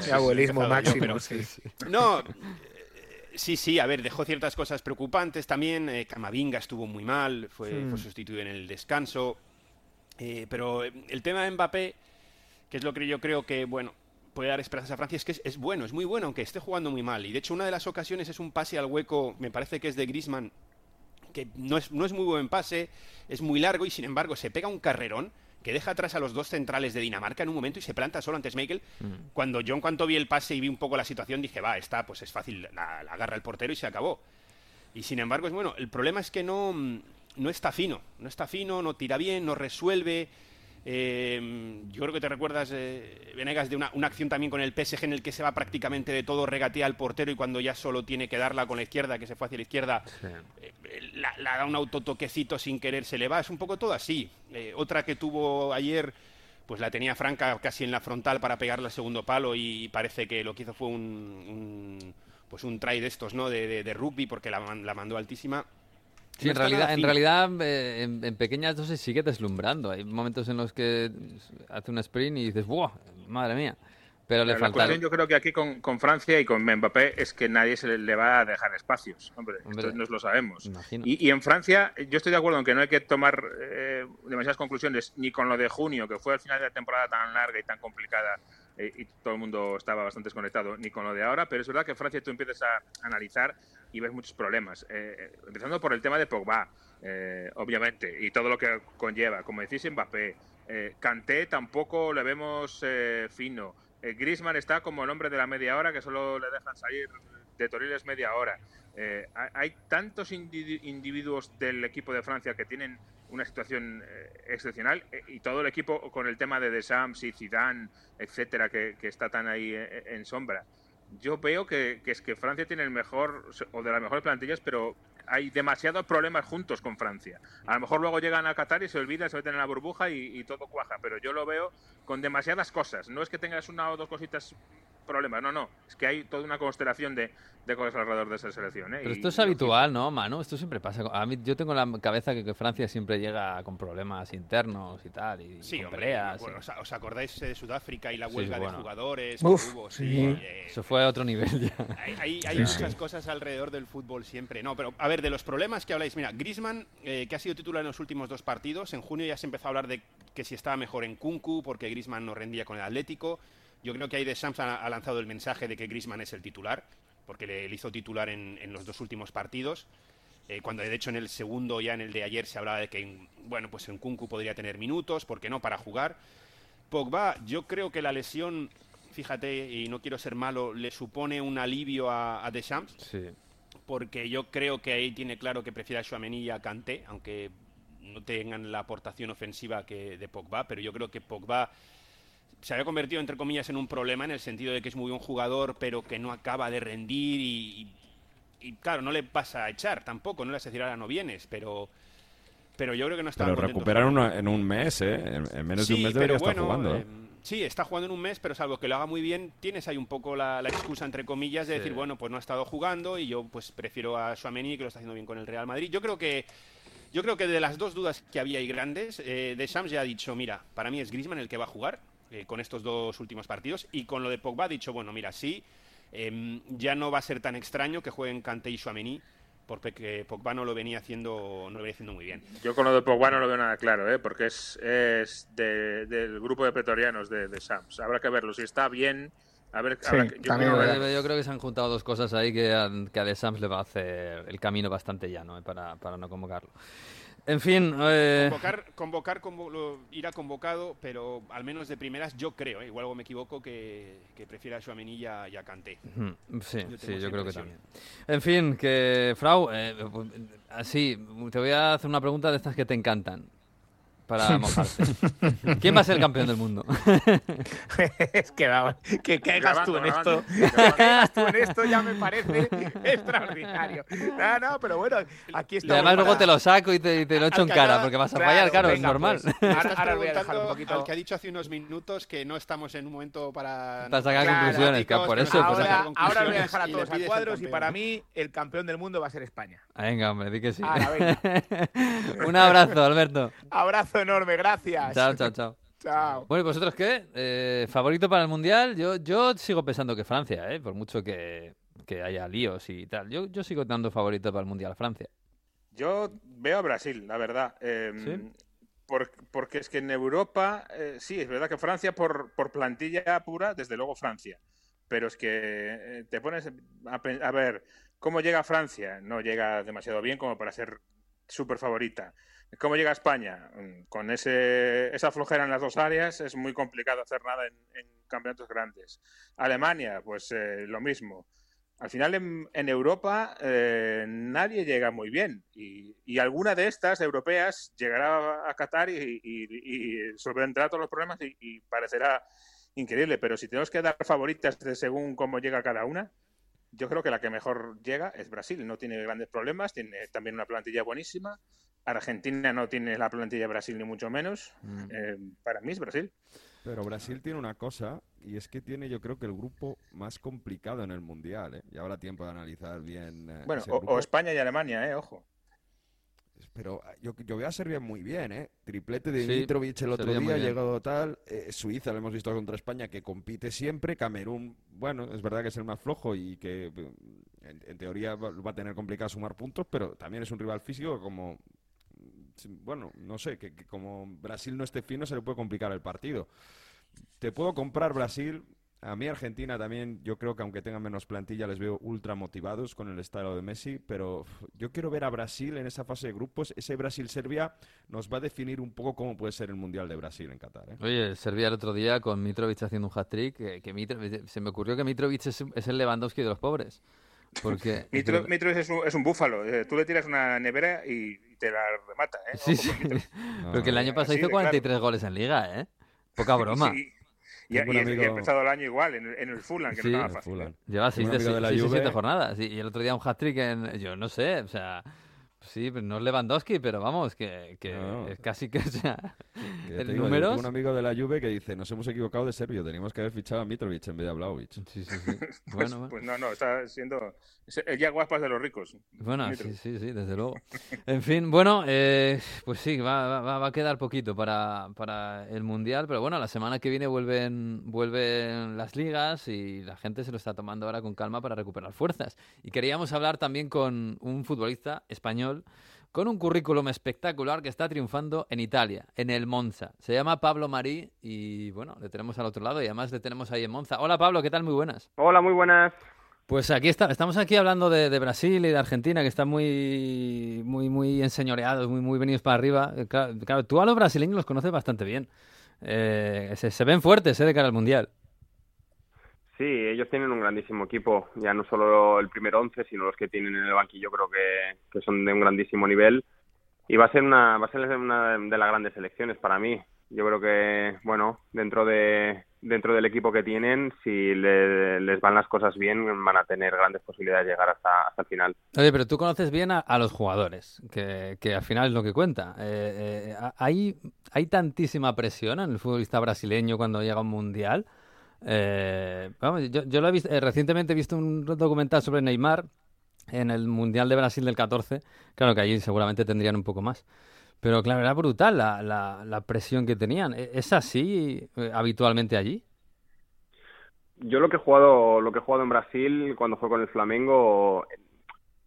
sí, abuelismo yo, máximo, pero- sí. No, sí, sí, a ver, dejó ciertas cosas preocupantes también. eh, Camavinga estuvo muy mal, fue, fue sustituido en el descanso. Eh, pero el tema de Mbappé, que es lo que yo creo que, bueno, puede dar esperanzas a Francia, es que es, es bueno, es muy bueno, aunque esté jugando muy mal. Y de hecho, una de las ocasiones es un pase al hueco, me parece que es de Griezmann, que no es, no es muy buen pase, es muy largo y sin embargo se pega un carrerón que deja atrás a los dos centrales de Dinamarca en un momento y se planta solo ante Schmeichel. Cuando yo en cuanto vi el pase y vi un poco la situación dije, va, esta pues es fácil, la, la agarra el portero y se acabó. Y sin embargo, es bueno, el problema es que no, no está fino, no está fino, no tira bien, no resuelve. Eh, yo creo que te recuerdas, eh, Venegas, de una, una, acción también con el PSG en el que se va prácticamente de todo, regatea al portero y cuando ya solo tiene que darla con la izquierda, que se fue hacia la izquierda, sí. eh, la, la, da un autotoquecito sin querer, se le va. Es un poco todo así. Eh, otra que tuvo ayer, pues la tenía Franca casi en la frontal para pegarle al segundo palo y parece que lo que hizo fue un, un pues un try de estos, ¿no? De, de, de rugby porque la, la mandó altísima. Sí, en realidad, en, realidad eh, en, en, pequeñas dosis sigue deslumbrando. Hay momentos en los que hace un sprint y dices, ¡buah! Madre mía. Pero le la falta. cuestión yo creo que aquí con, con, Francia y con Mbappé es que nadie se le, le va a dejar espacios. Hombre, Hombre, esto nos lo sabemos. Y, y, en Francia, yo estoy de acuerdo en que no hay que tomar eh, demasiadas conclusiones ni con lo de junio, que fue al final de la temporada tan larga y tan complicada eh, y todo el mundo estaba bastante desconectado, ni con lo de ahora, pero es verdad que en Francia tú empiezas a analizar y ves muchos problemas. Eh, empezando por el tema de Pogba, eh, obviamente, y todo lo que conlleva. Como decís, Mbappé. Eh, Kanté tampoco le vemos eh, fino. Eh, Griezmann está como el hombre de la media hora que solo le dejan salir de Toriles media hora. Eh, hay tantos individuos del equipo de Francia que tienen una situación eh, excepcional eh, y todo el equipo con el tema de Deschamps y Zidane, etcétera, que, está tan ahí en, en sombra. Yo veo que, que, es que Francia tiene el mejor o de las mejores plantillas, pero hay demasiados problemas juntos con Francia. A lo mejor luego llegan a Qatar y se olvidan, se meten en la burbuja y, y todo cuaja, pero yo lo veo con demasiadas cosas. No es que tengas una o dos cositas problemas. No, no. Es que hay toda una constelación de, de cosas alrededor de esa selección. ¿eh? Pero esto y, es habitual, ¿no, Manu? Esto siempre pasa. A mí, yo tengo en la cabeza que, que, Francia siempre llega con problemas internos y tal. Y sí, con hombre, peleas. Bueno, y... ¿Os acordáis de Sudáfrica y la huelga sí, bueno. de jugadores? Uf, que hubo? Sí. sí eh, Eso fue a otro nivel ya. Hay, hay, hay muchas cosas alrededor del fútbol siempre. No, pero a ver, de los problemas que habláis. Mira, Grisman, eh, que ha sido titular en los últimos dos partidos, en junio ya se empezó a hablar de que si estaba mejor en Kunku, porque Grisman no rendía con el Atlético. Yo creo que ahí de Shams ha, ha, lanzado el mensaje de que Griezmann es el titular, porque le, le hizo titular en, en, los dos últimos partidos. Eh, cuando de hecho en el segundo, ya en el de ayer, se hablaba de que, bueno, pues en Kunku podría tener minutos, ¿por qué no? Para jugar. Pogba, yo creo que la lesión, fíjate, y no quiero ser malo, le supone un alivio a, a Deschamps. Sí. Porque yo creo que ahí tiene claro que prefiere a Chouameni y a Kanté, aunque no tengan la aportación ofensiva que de Pogba, pero yo creo que Pogba se había convertido, entre comillas, en un problema en el sentido de que es muy buen jugador, pero que no acaba de rendir y, y, y claro, no le pasa a echar tampoco, no le vas a decir ahora no vienes, pero pero yo creo que no está Pero recuperar una, en un mes, ¿eh? En, en menos sí, de un mes debería bueno, estar jugando. Eh, sí, está jugando en un mes, pero salvo que lo haga muy bien, tienes ahí un poco la, la excusa, entre comillas, de sí. decir, bueno, pues no ha estado jugando y yo pues prefiero a Suameni, que lo está haciendo bien con el Real Madrid. Yo creo que yo creo que de las dos dudas que había y grandes, eh, Deschamps ya ha dicho, mira, para mí es Griezmann el que va a jugar, eh, con estos dos últimos partidos. Y con lo de Pogba ha dicho, bueno, mira, sí, eh, ya no va a ser tan extraño que jueguen Kanté y Chouameni, porque Pogba no lo venía haciendo no lo venía haciendo muy bien. Yo con lo de Pogba no lo veo nada claro, ¿eh? porque es, es de, del grupo de pretorianos de, de Sams. Habrá que verlo. Si está bien, a ver, sí, que, yo, creo que... yo, creo que se han juntado dos cosas ahí que a, que a De Sams le va a hacer el camino bastante llano ¿eh? para, para no convocarlo. En fin. Eh... Convocar, convocar convo lo, irá convocado, pero al menos de primeras yo creo, ¿eh? igual algo me equivoco, que, que prefiera a Chouameni y a, y a Kanté. Sí, yo sí, yo creo que también. En fin, que Frau, eh, así, te voy a hacer una pregunta de estas que te encantan para mojarte. ¿Quién va a ser el campeón del mundo? es que, vamos, que caigas tú en esto. Que caigas tú en esto ya me parece extraordinario. No, no, pero bueno, aquí está. Y además luego te lo saco y te, y te lo echo en cara, porque vas a claro, fallar, claro, venga, es normal. Pues, ahora, ahora voy a dejar un poquito. Al que ha dicho hace unos minutos que no estamos en un momento para. Para sacar claro, conclusiones, que por eso. Ahora, pues, ahora, voy a dejar a todos a cuadros y para mí el campeón del mundo va a ser España. Venga, hombre, di que sí. Ahora, un abrazo, Alberto. Abrazo enorme, gracias. Chao, chao, chao. Chao. Bueno, ¿y vosotros qué? Eh, ¿Favorito para el Mundial? Yo, yo sigo pensando que Francia, ¿eh? por mucho que, que haya líos y tal. Yo, yo sigo dando favorito para el Mundial a Francia. Yo veo a Brasil, la verdad. Eh, ¿Sí? por, porque es que en Europa, eh, sí, es verdad que Francia por, por, plantilla pura, desde luego Francia. Pero es que eh, te pones a, a ver cómo llega Francia. No llega demasiado bien como para ser súper favorita. ¿Cómo llega a España? Con ese, esa flojera en las dos áreas es muy complicado hacer nada en, en campeonatos grandes. Alemania, pues eh, lo mismo. al final en, Europa eh, nadie llega muy bien y, alguna de estas europeas llegará a Qatar y, y, solventará todos los problemas y, parecerá increíble, pero si tenemos que dar favoritas de según cómo llega cada una, yo creo que la que mejor llega es Brasil, no tiene grandes problemas, tiene también una plantilla buenísima, Argentina no tiene la plantilla de Brasil ni mucho menos, mm. eh, para mí es Brasil. Pero Brasil tiene una cosa, y es que tiene yo creo que el grupo más complicado en el Mundial, ¿eh? Y habrá tiempo de analizar bien. Eh, bueno, o, España y Alemania, ¿eh? Ojo. Pero ah, yo, yo veo a Serbia muy bien, ¿eh? Triplete de Mitrovic el otro día, llegado tal. Eh, Suiza lo hemos visto contra España, que compite siempre. Camerún, bueno, es verdad que es el más flojo y que en, teoría va, va, a tener complicado sumar puntos, pero también es un rival físico como bueno, no sé, que, como Brasil no esté fino se le puede complicar el partido. Te puedo comprar Brasil, a mí Argentina también, yo creo que aunque tengan menos plantilla, les veo ultra motivados con el estado de Messi, pero yo quiero ver a Brasil en esa fase de grupos. Ese Brasil-Serbia nos va a definir un poco cómo puede ser el Mundial de Brasil en Qatar. ¿eh? Oye, Serbia el otro día con Mitrovic haciendo un hat-trick, que, se me ocurrió que Mitrovic es, es el Lewandowski de los pobres. Porque Mitro, es, un, es, un, búfalo. Eh, tú le tiras una nevera y te la remata. ¿eh? Sí, sí. Porque el año pasado hizo 43 goles en Liga, ¿eh? Poca broma. Y, ha empezado el año igual, en, en el Fulham, que no estaba fácil. Lleva 6 de, de, 7 jornadas. Y el otro día un hat-trick en... Yo no sé, o sea... Sí, pero no es Lewandowski, pero vamos, que, que es casi que sea. el número. Tengo un amigo de la Juve que dice: Nos hemos equivocado de serbio, teníamos que haber fichado a Mitrovic en vez de a Vlaovic. Sí, sí, sí. pues, bueno, pues no, no, está siendo. El ya guapas de los ricos. Bueno, sí, sí, sí, desde luego. En fin, bueno, eh, pues sí, va, va, va, a quedar poquito para, para el Mundial, pero bueno, la semana que viene vuelven, vuelven las ligas y la gente se lo está tomando ahora con calma para recuperar fuerzas. Y queríamos hablar también con un futbolista español con un currículum espectacular que está triunfando en Italia, en el Monza. Se llama Pablo Marí y bueno, le tenemos al otro lado y además le tenemos ahí en Monza. Hola Pablo, ¿qué tal? Muy buenas. Hola, muy buenas. Pues aquí está, estamos aquí hablando de, Brasil y de Argentina, que están muy, muy, muy enseñoreados, muy, muy venidos para arriba. Eh, claro, tú a los brasileños los conoces bastante bien. Eh, se, ven fuertes eh, de cara al Mundial. Sí, ellos tienen un grandísimo equipo, ya no solo el primer once, sino los que tienen en el banquillo creo que, son de un grandísimo nivel y va a ser una va a ser una de las grandes selecciones para mí. Yo creo que bueno dentro de dentro del equipo que tienen, si les van las cosas bien, van a tener grandes posibilidades de llegar hasta, hasta el final. Oye, pero tú conoces bien a, los jugadores, que, que, al final es lo que cuenta. Eh, eh, ¿hay, ¿Hay tantísima presión en el futbolista brasileño cuando llega un mundial? Eh, vamos, yo, yo lo he visto, eh, recientemente he visto un documental sobre Neymar en el Mundial de Brasil del 14. Claro que allí seguramente tendrían un poco más. Pero claro, era brutal la, la, presión que tenían. ¿E-, ¿Es así eh, habitualmente allí? Yo lo que he jugado, lo que he jugado en Brasil cuando fue con el Flamengo,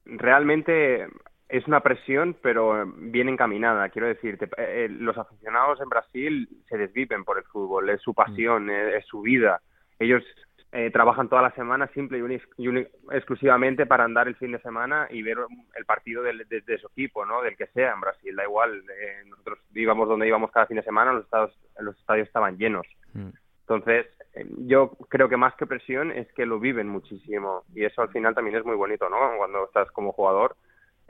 realmente es una presión, pero bien encaminada. Quiero decirte, los aficionados en Brasil se desviven por el fútbol, es su pasión, mm. es su vida ellos eh, trabajan toda la semana simple y, exclusivamente para andar el fin de semana y ver el partido de, su equipo, ¿no? Del que sea en Brasil, da igual. Eh, nosotros íbamos donde íbamos cada fin de semana, los estadios, los estadios estaban llenos. Mm. Entonces, eh, yo creo que más que presión es que lo viven muchísimo y eso al final también es muy bonito, ¿no? Cuando estás como jugador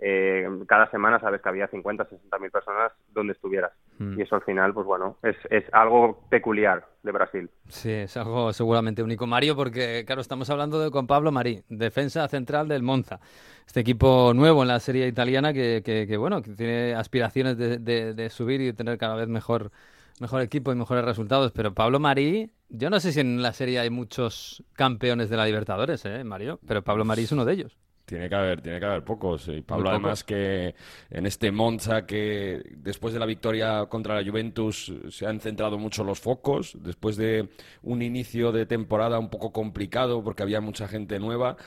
eh, cada semana sabes que había 50, 60 mil personas donde estuvieras. Hmm. Y eso al final, pues bueno, es, es algo peculiar de Brasil. Sí, es algo seguramente único. Mario, porque claro, estamos hablando de, con Pablo Marí, defensa central del Monza. Este equipo nuevo en la serie italiana que, que, bueno, que tiene aspiraciones de, de, subir y tener cada vez mejor, mejor equipo y mejores resultados. Pero Pablo Marí, yo no sé si en la serie hay muchos campeones de la Libertadores, ¿eh, Mario? Pero Pablo Marí es uno de ellos. Tiene que haber, tiene que haber pocos. Y Pablo, además, que en este Monza, que después de la victoria contra la Juventus se han centrado mucho los focos, después de un inicio de temporada un poco complicado porque había mucha gente nueva,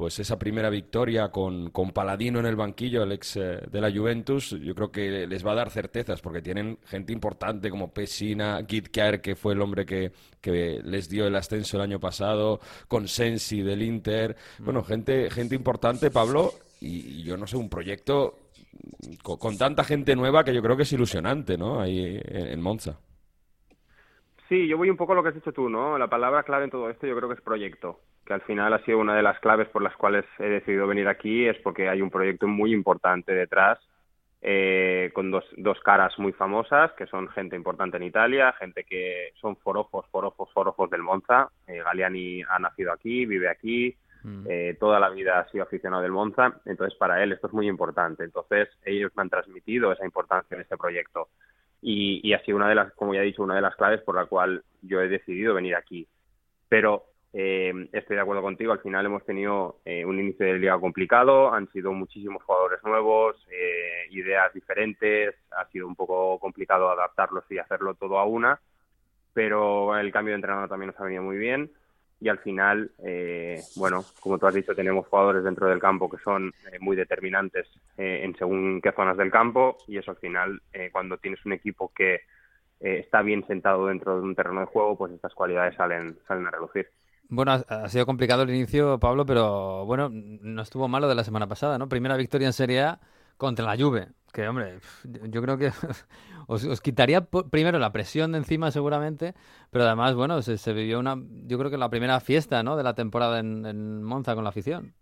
pues esa primera victoria con, con Paladino en el banquillo, el ex eh, de la Juventus, yo creo que les va a dar certezas porque tienen gente importante como Pesina, Gitker, que fue el hombre que, que les dio el ascenso el año pasado, con Sensi del Inter, bueno, gente, gente importante, Pablo, y, yo no sé, un proyecto con, tanta gente nueva que yo creo que es ilusionante, ¿no? Ahí en Monza. Sí, yo voy un poco a lo que has dicho tú, ¿no? La palabra clave en todo esto yo creo que es proyecto que al final ha sido una de las claves por las cuales he decidido venir aquí, es porque hay un proyecto muy importante detrás, eh, con dos, dos caras muy famosas, que son gente importante en Italia, gente que son forojos, forojos, forojos del Monza. Eh, Galiani ha nacido aquí, vive aquí, Mm. eh, toda la vida ha sido aficionado del Monza, entonces para él esto es muy importante. Entonces ellos me han transmitido esa importancia en este proyecto y, y ha sido una de las, como ya he dicho, una de las claves por la cual yo he decidido venir aquí. Pero eh, estoy de acuerdo contigo, al final hemos tenido eh, un inicio de liga complicado, han sido muchísimos jugadores nuevos, eh, ideas diferentes, ha sido un poco complicado adaptarlos y hacerlo todo a una, pero el cambio de entrenador también nos ha venido muy bien y al final, eh, bueno, como tú has dicho, tenemos jugadores dentro del campo que son eh, muy determinantes en según qué zonas del campo y eso al final, cuando tienes un equipo que está bien sentado dentro de un terreno de juego, pues estas cualidades salen, salen a relucir. Bueno, ha, sido complicado el inicio, Pablo, pero bueno, no estuvo malo de la semana pasada, ¿no? Primera victoria en Serie A contra la Juve, que hombre, yo creo que os, os quitaría primero la presión de encima seguramente, pero además, bueno, se, vivió una, yo creo que la primera fiesta, ¿no? De la temporada en, en Monza con la afición.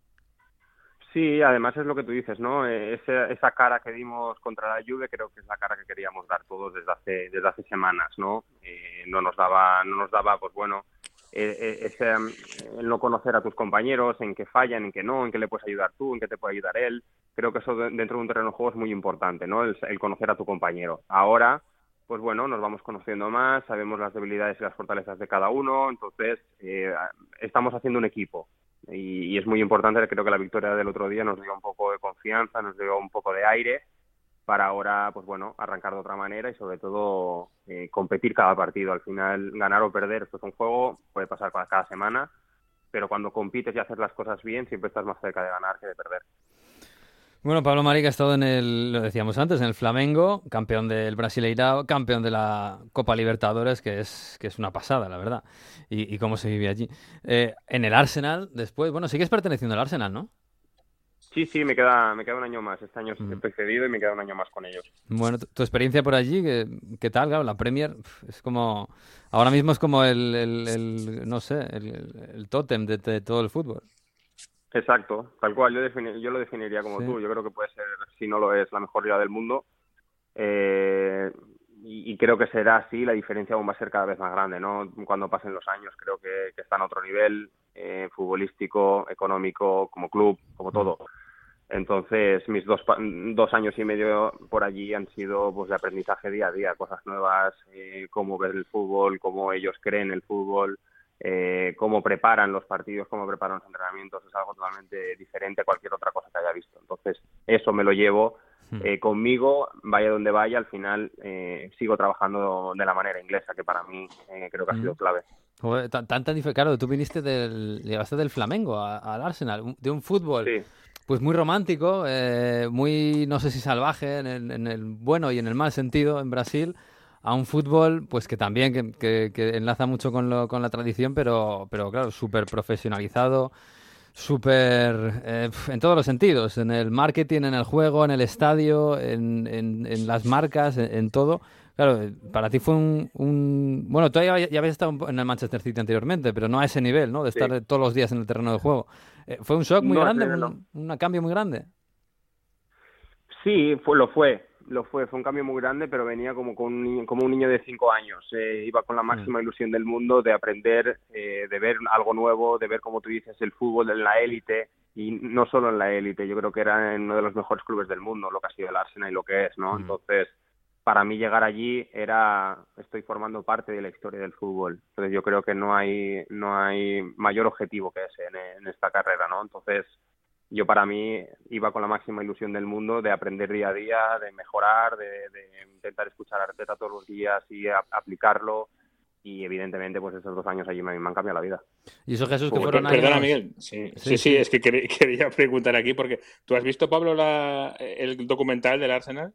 Sí, además es lo que tú dices, ¿no? Eh, ese- esa cara que dimos contra la Juve creo que es la cara que queríamos dar todos desde hace desde hace semanas, ¿no? Eh, no nos daba no nos daba pues bueno eh, eh, mm, no conocer a tus compañeros, en qué fallan, en qué no, en qué le puedes ayudar tú, en qué te puede ayudar él. Creo que eso de- dentro de un terreno de juego es muy importante, ¿no? El, el conocer a tu compañero. Ahora, pues bueno, nos vamos conociendo más, sabemos las debilidades y las fortalezas de cada uno, entonces eh, estamos haciendo un equipo y, y es muy importante, creo que la victoria del otro día nos dio un poco de confianza, nos dio un poco de aire para ahora, pues bueno, arrancar de otra manera y sobre todo eh, competir cada partido. Al final, ganar o perder, esto es un juego, puede pasar cada, semana, pero cuando compites y haces las cosas bien, siempre estás más cerca de ganar que de perder. Bueno, Pablo Marica ha estado en el, lo decíamos antes, en el Flamengo, campeón del Brasileirao, campeón de la Copa Libertadores, que es, que es una pasada, la verdad. Y, y cómo se vive allí. Eh, en el Arsenal, después, bueno, sigues perteneciendo al Arsenal, ¿no? Sí, sí, me queda, me queda un año más. Este año Mm. estoy cedido y me queda un año más con ellos. Bueno, tu, experiencia por allí, ¿qué, qué tal? Claro, la Premier es como, ahora mismo es como el, el- el- no sé, el, el- tótem de, de todo el fútbol. Exacto, tal cual. Yo, defini- yo lo definiría como Sí. tú. Yo creo que puede ser, si no lo es, la mejor liga del mundo. Eh, y, y creo que será así. La diferencia aún va a ser cada vez más grande, ¿no? Cuando pasen los años, creo que, que está en otro nivel eh, futbolístico, económico, como club, como todo. Entonces, mis dos, dos años y medio por allí han sido pues, de aprendizaje día a día, cosas nuevas, eh, cómo ver el fútbol, cómo ellos creen el fútbol, eh, cómo preparan los partidos, cómo preparan los entrenamientos, es algo totalmente diferente a cualquier otra cosa que haya visto. Entonces, eso me lo llevo eh, conmigo, vaya donde vaya, al final eh, sigo trabajando de la manera inglesa, que para mí eh, creo que ha sido Mm. clave. Tanta. Claro, tú viniste del, llegaste del Flamengo a- al Arsenal, de un fútbol Sí. Pues muy romántico, eh, muy, no sé si salvaje en el, en el bueno y en el mal sentido en Brasil, a un fútbol pues que también que, que- que enlaza mucho con, lo, con la tradición, pero, pero claro, súper profesionalizado, súper eh, en todos los sentidos, en el marketing, en el juego, en el estadio, en, en- en las marcas, en, en todo. Claro, eh, para ti fue un, un- Bueno, tú ya, ya habías estado en el Manchester City anteriormente, pero no a ese nivel, ¿no? De Sí. estar todos los días en el terreno de juego. Eh, fue un shock muy No, grande, no. un cambio muy grande. Sí, fue, lo fue, lo fue, fue un cambio muy grande, pero venía como, con un, niño- como un niño de cinco años. Eh, iba con la máxima ilusión del mundo de aprender, eh, de ver algo nuevo, de ver, como tú dices, el fútbol en la élite, y no solo en la élite, yo creo que era en uno de los mejores clubes del mundo, lo que ha sido el Arsenal y lo que es, ¿no? Mm. Entonces, para mí llegar allí era, estoy formando parte de la historia del fútbol. Entonces yo creo que no hay, no hay mayor objetivo que ese en, en esta carrera, ¿no? Entonces, yo para mí iba con la máxima ilusión del mundo de aprender día a día, de mejorar, de, de intentar escuchar a Arteta todos los días y a- aplicarlo. Y evidentemente, pues esos dos años allí me, me han cambiado la vida. Y eso, Jesús, que fueron Perdona, años... Miguel. Sí, Sí, sí, sí, es que quer- quería preguntar aquí porque ¿tú has visto, Pablo, la, el documental del Arsenal?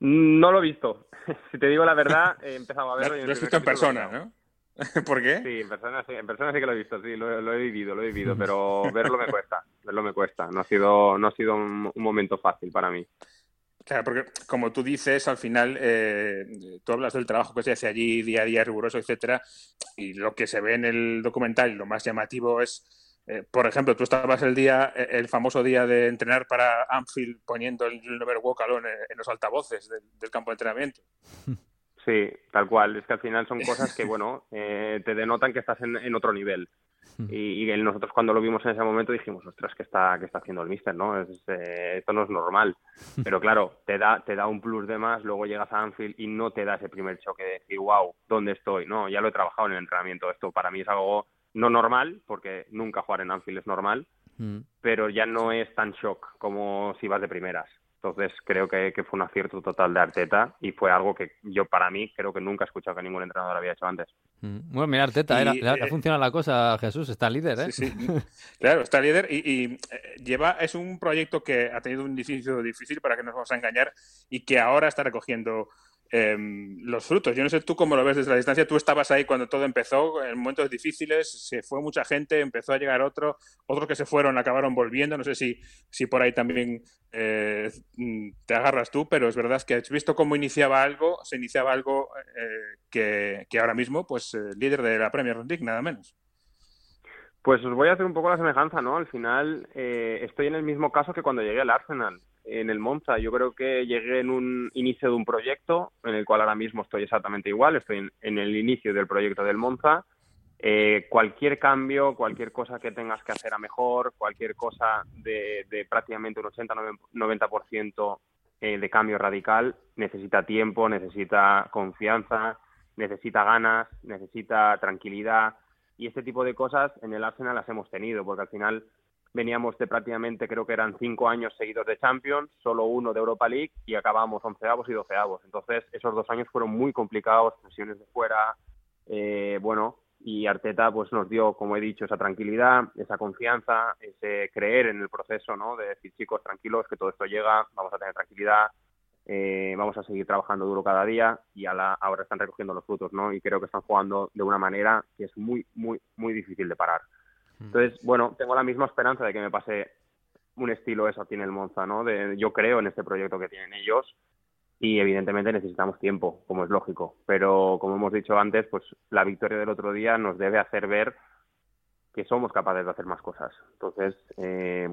No lo he visto. si te digo la verdad, he empezado a Lo, verlo. y lo el has visto en lo persona. ¿no? ¿Por qué? Sí, en persona sí, en persona sí que lo he visto, sí, lo, he- lo he vivido, lo he vivido, pero verlo me cuesta, verlo me cuesta. No ha sido, no ha sido un, un momento fácil para mí. Claro, porque como tú dices, al final, eh, tú hablas del trabajo que se hace allí día a día riguroso, etcétera. y lo que se ve en el documental, lo más llamativo es, eh, por ejemplo, tú estabas el día, eh, el famoso día de entrenar para Anfield poniendo el Never Walk Alone en, los altavoces del, campo de entrenamiento. Sí, tal cual. Es que al final son cosas que, bueno, eh, te denotan que estás en, otro nivel. Y, y, nosotros cuando lo vimos en ese momento dijimos, ostras, ¿qué está, qué está haciendo el mister? ¿no? esto no es normal. Pero claro, te da, te da un plus de más, luego llegas a Anfield y no te da ese primer choque de decir, wow, ¿dónde estoy? No, ya lo he trabajado en el entrenamiento. Esto para mí es algo no normal, porque nunca jugar en Anfield es normal, mm. pero ya no es tan shock como si vas de primeras. Entonces creo que, fue un acierto total de Arteta y fue algo que yo para mí creo que nunca he escuchado que ningún entrenador había hecho antes. Mm. Bueno, mira, Arteta, era, eh, funciona la cosa, Jesús, está líder, ¿eh? Sí, sí. claro, está líder y, eh, lleva, es un proyecto que ha tenido un difícil difícil para que nos vamos a engañar y que ahora está recogiendo Em, los frutos. Yo no sé tú cómo lo ves desde la distancia. Tú estabas ahí cuando todo empezó, en momentos difíciles, se fue mucha gente, empezó a llegar otro, otros que se fueron acabaron volviendo. No sé si, si por ahí también eh, te agarras tú, pero es verdad que has visto cómo iniciaba algo, se iniciaba algo eh, que, que, ahora mismo, pues, eh, líder de la Premier League, nada menos. Pues os voy a hacer un poco la semejanza, ¿no? Al final estoy en el mismo caso que cuando llegué al Arsenal en el Monza. Yo creo que llegué en un inicio de un proyecto en el cual ahora mismo estoy exactamente igual, estoy en, el inicio del proyecto del Monza. Eh, cualquier cambio, cualquier cosa que tengas que hacer a mejor, cualquier cosa de, prácticamente un 80-90% eh, de cambio radical, necesita tiempo, necesita confianza, necesita ganas, necesita tranquilidad. Y este tipo de cosas en el Arsenal las hemos tenido, porque al final veníamos de prácticamente, creo que eran cinco años seguidos de Champions, solo uno de Europa League y acabamos onceavos y doceavos. Entonces, esos dos años fueron muy complicados, presiones de fuera, eh, bueno, y Arteta pues nos dio, como he dicho, esa tranquilidad, esa confianza, ese creer en el proceso, ¿no? De decir, chicos, tranquilos, que todo esto llega, vamos a tener tranquilidad, eh, vamos a seguir trabajando duro cada día y ahora están recogiendo los frutos, ¿no? Y creo que están jugando de una manera que es muy, muy, muy difícil de parar. Entonces, bueno, tengo la misma esperanza de que me pase un estilo eso aquí en el Monza, ¿no? De, yo creo en este proyecto que tienen ellos y evidentemente necesitamos tiempo, como es lógico. Pero como hemos dicho antes, pues la victoria del otro día nos debe hacer ver que somos capaces de hacer más cosas. Entonces, eh,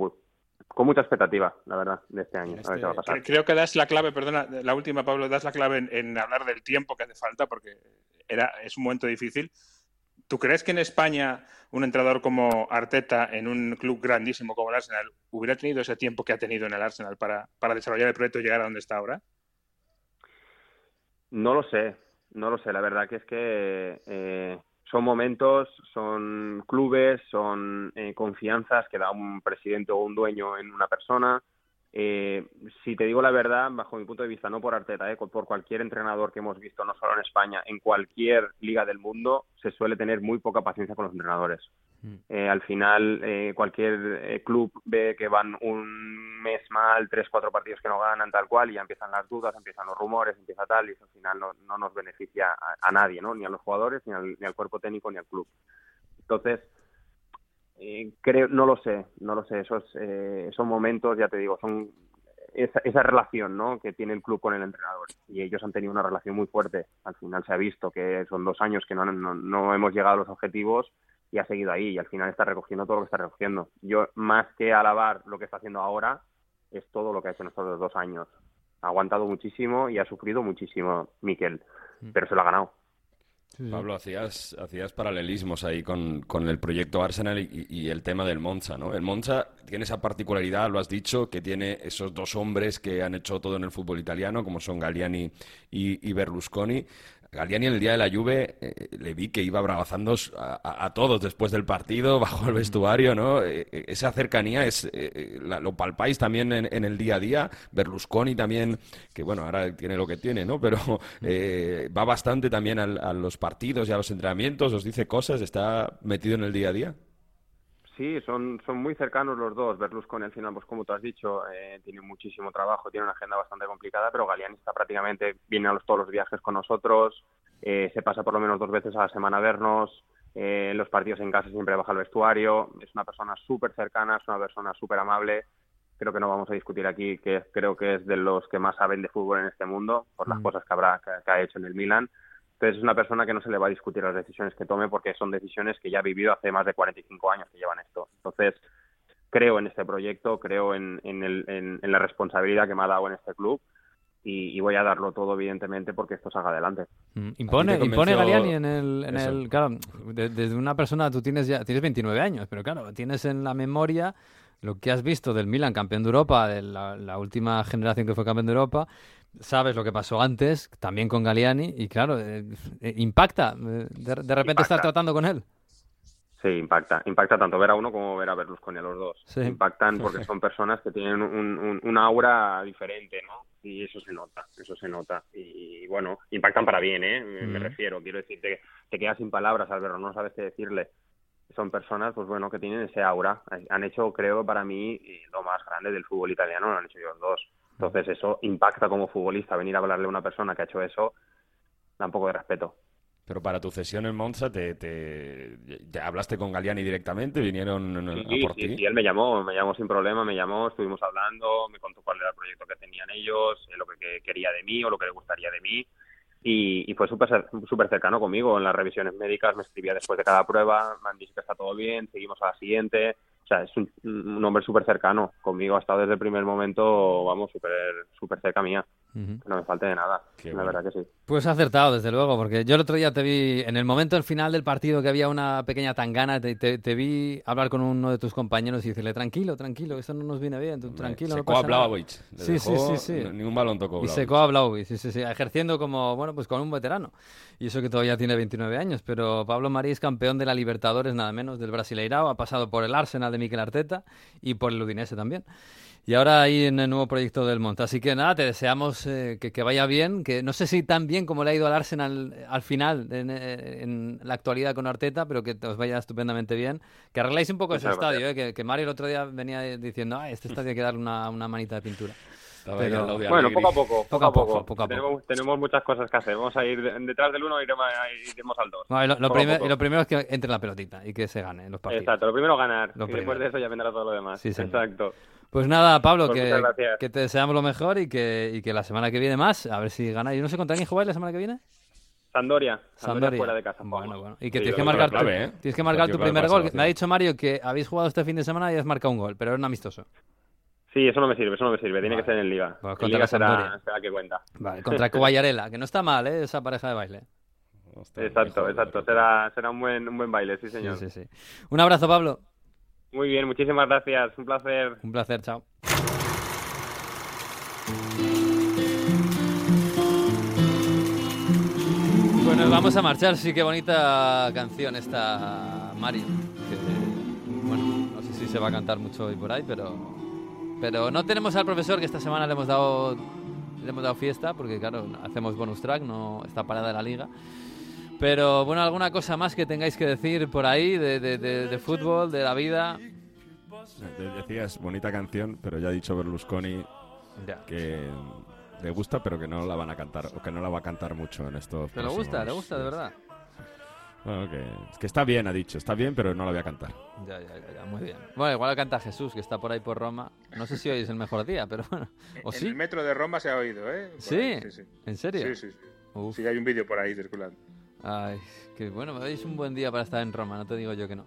con mucha expectativa, la verdad, de este año. A ver qué va a pasar. Creo que das la clave, perdona, la última, Pablo, das la clave en, en hablar del tiempo que hace falta, porque era, es un momento difícil. ¿Tú crees que en España un entrenador como Arteta en un club grandísimo como el Arsenal hubiera tenido ese tiempo que ha tenido en el Arsenal para, desarrollar el proyecto y llegar a donde está ahora? No lo sé, no lo sé. La verdad que es que eh, son momentos, son clubes, son eh, confianzas que da un presidente o un dueño en una persona eh, si te digo la verdad, bajo mi punto de vista, no por Arteta, eh, por cualquier entrenador que hemos visto, no solo en España, en cualquier liga del mundo, se suele tener muy poca paciencia con los entrenadores. Mm. Eh, al final, eh, cualquier club ve que van un mes mal, tres, cuatro partidos que no ganan, tal cual, y ya empiezan las dudas, empiezan los rumores, empieza tal, y eso al final no, no nos beneficia a, nadie, ¿no? ni a los jugadores, ni al, ni al cuerpo técnico, ni al club. Entonces, eh, creo, no lo sé, no lo sé. Esos, eh, esos momentos, ya te digo, son esa, esa, relación ¿no? que tiene el club con el entrenador. Y ellos han tenido una relación muy fuerte. Al final se ha visto que son dos años que no, no, no hemos llegado a los objetivos y ha seguido ahí. Y al final está recogiendo todo lo que está recogiendo. Yo, más que alabar lo que está haciendo ahora, es todo lo que ha hecho en estos dos años. Ha aguantado muchísimo y ha sufrido muchísimo Miquel, mm. pero se lo ha ganado. Pablo, hacías, hacías paralelismos ahí con, con el proyecto Arsenal y, el tema del Monza, ¿no? El Monza tiene esa particularidad, lo has dicho, que tiene esos dos hombres que han hecho todo en el fútbol italiano, como son Galliani y, y Berlusconi. Galliani en el día de la Juve eh, le vi que iba abrazando a, todos después del partido, bajo el vestuario, ¿no? Eh, eh, esa cercanía es lo palpáis también en, el día a día. Berlusconi también, que bueno, ahora tiene lo que tiene, ¿no? Pero va bastante también a los partidos y a los entrenamientos, os dice cosas, está metido en el día a día. Sí, son, son muy cercanos los dos. Berlusconi, al final, pues como tú has dicho, eh, tiene muchísimo trabajo, tiene una agenda bastante complicada, pero Galiani está prácticamente, viene a los, todos los viajes con nosotros, eh, se pasa por lo menos dos veces a la semana a vernos, eh, los partidos en casa siempre baja al vestuario, es una persona súper cercana, es una persona súper amable. Creo que no vamos a discutir aquí, que creo que es de los que más saben de fútbol en este mundo, por las mm. cosas que, habrá, que ha hecho en el Milan Entonces es una persona que no se le va a discutir las decisiones que tome porque son decisiones que ya ha vivido hace más de 45 años que llevan esto. Entonces creo en este proyecto, creo en, en, el, en, en la responsabilidad que me ha dado en este club y, y voy a darlo todo, evidentemente, porque esto salga adelante. Mm, Impone, ¿A ti te impone Galiani en el, en eso? el claro, de- desde una persona tú tienes ya tienes 29 años, pero claro, tienes en la memoria lo que has visto del Milan campeón de Europa, de la, la última generación que fue campeón de Europa, sabes lo que pasó antes, también con Galiani y claro, eh, eh, impacta eh, de, de repente estar tratando con él. Sí, impacta. Impacta tanto ver a uno como ver a Berlusconi a los dos. Sí. Impactan porque son personas que tienen un, un, un aura diferente, ¿no? Y eso se nota, eso se nota. Y, bueno, impactan para bien, ¿eh? Me, me refiero. Quiero decirte que te quedas sin palabras al verlo, no sabes qué decirle. Son personas, pues bueno, que tienen ese aura. Han hecho, creo, para mí, lo más grande del fútbol italiano, lo han hecho ellos dos. Entonces eso impacta como futbolista, venir a hablarle a una persona que ha hecho eso, da un poco de respeto. Pero para tu cesión en Monza, te, te, ya hablaste con Galiani directamente? ¿Vinieron a Sí, por sí, ti? sí, él me llamó, me llamó sin problema, me llamó, estuvimos hablando, me contó cuál era el proyecto que tenían ellos, eh, lo que, que quería de mí o lo que le gustaría de mí. Y, y fue súper súper cercano conmigo en las revisiones médicas, me escribía después de cada prueba, me han dicho que está todo bien, seguimos a la siguiente. Es un, un hombre súper cercano conmigo, ha estado desde el primer momento, vamos, súper súper cerca mía. Ujú. No me falte de nada, Qué la bueno. verdad que sí. Pues acertado, desde luego, porque yo el otro día te vi, en el momento del final del partido que había una pequeña tangana, te, te- te vi hablar con uno de tus compañeros y decirle, tranquilo, tranquilo, esto no nos viene bien, tú, tranquilo, no Secó a nada". Blaovic. Le Sí, sí, sí, sí. Ni un balón tocó Y secó a Blaovic, sí, sí, sí, ejerciendo como, bueno, pues con un veterano. Y eso que todavía tiene 29 años, pero Pablo Marí es campeón de la Libertadores, nada menos, del Brasileirao, ha pasado por el Arsenal de Mikel Arteta y por el Udinese también. Y ahora ahí en el nuevo proyecto del Monte. Así que nada, te deseamos eh, que, que vaya bien, que no sé si tan bien como le ha ido al Arsenal eh, al final, en, eh, en la actualidad con Arteta, pero que os vaya estupendamente bien. Que arregláis un poco ese estadio, eh, que, que Mario el otro día venía diciendo, ah, este estadio hay que darle una, una manita de pintura. Pero- Bueno, poco a poco, poco, a poco. poco a poco. Tenemos, tenemos muchas cosas que hacer. Vamos a ir de- detrás del uno y iremos, al dos. No, y lo, lo a primer- lo primero es que entre la pelotita y que se gane los partidos. Exacto, lo primero ganar. Lo y después primero. de eso ya vendrá todo lo demás. Sí, señor. Exacto. Pues nada, Pablo, Pues que, te deseamos lo mejor y que, y que la semana que viene más, a ver si ganáis. Yo no sé contra quién jugáis la semana que viene. Sandoria. Sandoria, Sandoria. fuera de casa. Bueno, bueno. Y que Sí, tienes que marcar, clave, tu, ¿eh? tienes que marcar tu primer gol. Me ha dicho Mario que habéis jugado este fin de semana y has marcado un gol, pero era un amistoso. Sí, eso no me sirve, eso no me sirve. Tiene Vale. que ser en Liga. Pues en contra Liga la será, que cuenta. Vale, contra Guayarela, que no está mal, ¿eh? Esa pareja de baile. Hostia, Exacto, exacto. Será, será un, buen, un buen baile, sí, Sí, señor. sí, sí. Un abrazo, Pablo. Muy bien, muchísimas gracias. Un placer. Un placer, chao. Bueno, vamos a marchar. Sí, qué bonita canción esta, Mario. Que, bueno, no sé si se va a cantar mucho hoy por ahí, pero, pero no tenemos al profesor que esta semana le hemos dado, le hemos dado fiesta, porque claro, hacemos bonus track, no está parada la liga. Pero bueno, alguna cosa más que tengáis que decir por ahí de, de- de- de fútbol, de la vida. De- Decías, bonita canción, pero ya ha dicho Berlusconi Ya. que le gusta, pero que no la van a cantar, o que no la va a cantar mucho en estos ¿Te le gusta? ¿Le gusta de verdad? Bueno, que, es que está bien, ha dicho, está bien, pero no la voy a cantar. Ya, ya, ya, ya, muy bien. Bueno, igual la canta Jesús, que está por ahí por Roma. No sé si hoy es el mejor día, pero bueno. ¿O en sí? el metro de Roma se ha oído, ¿eh? ¿Sí? ahí, sí, sí. ¿En serio? Sí, sí, sí. Uf. Sí, hay un vídeo por ahí circulando. Ay, que bueno, hoy es un buen día para estar en Roma, no te digo yo que no.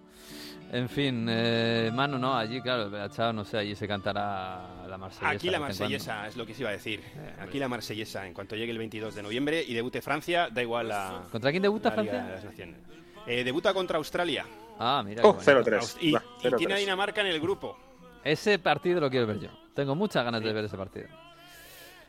En fin, eh, Manu, no, allí, claro, Chao, no sé, allí se cantará la marsellesa. Aquí la marsellesa es lo que se iba a decir. Aquí la marsellesa, en cuanto llegue el 22 de noviembre y debute Francia, da igual la. ¿Contra quién debuta Liga Francia? de las Naciones. Eh, debuta contra Australia. Ah, mira. Oh, bonito. 0-3. Aus- Y, y 0-3. tiene a Dinamarca en el grupo. Ese partido lo quiero ver yo. Tengo muchas ganas de ver ese partido.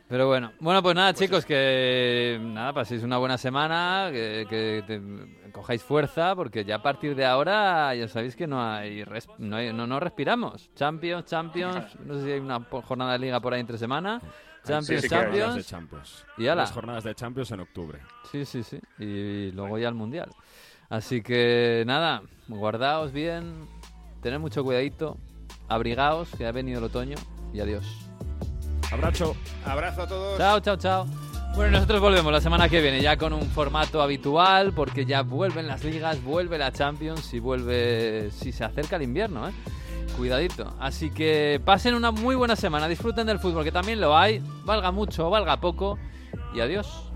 Pero bueno, bueno, pues nada, chicos, que nada, paséis una buena semana, que, que te- cojáis fuerza, porque ya a partir de ahora ya sabéis que no hay, res- no, hay- no, no respiramos. Champions, Champions, no sé si hay una jornada de liga por ahí entre semana. Champions, sí hay. Jornadas de Champions. Champions. Y ala. Las jornadas de Champions en octubre. Sí, sí, sí. Y luego ya el Mundial. Así que nada, guardaos bien, tened mucho cuidadito, abrigaos, que ha venido el otoño, y adiós. Abrazo. Abrazo a todos. Chao, chao, chao. Bueno, nosotros volvemos la semana que viene ya con un formato habitual, porque ya vuelven las ligas, vuelve la Champions y vuelve, si se acerca el invierno, ¿eh? Cuidadito. Así que pasen una muy buena semana, disfruten del fútbol, que también lo hay, valga mucho o valga poco, y adiós.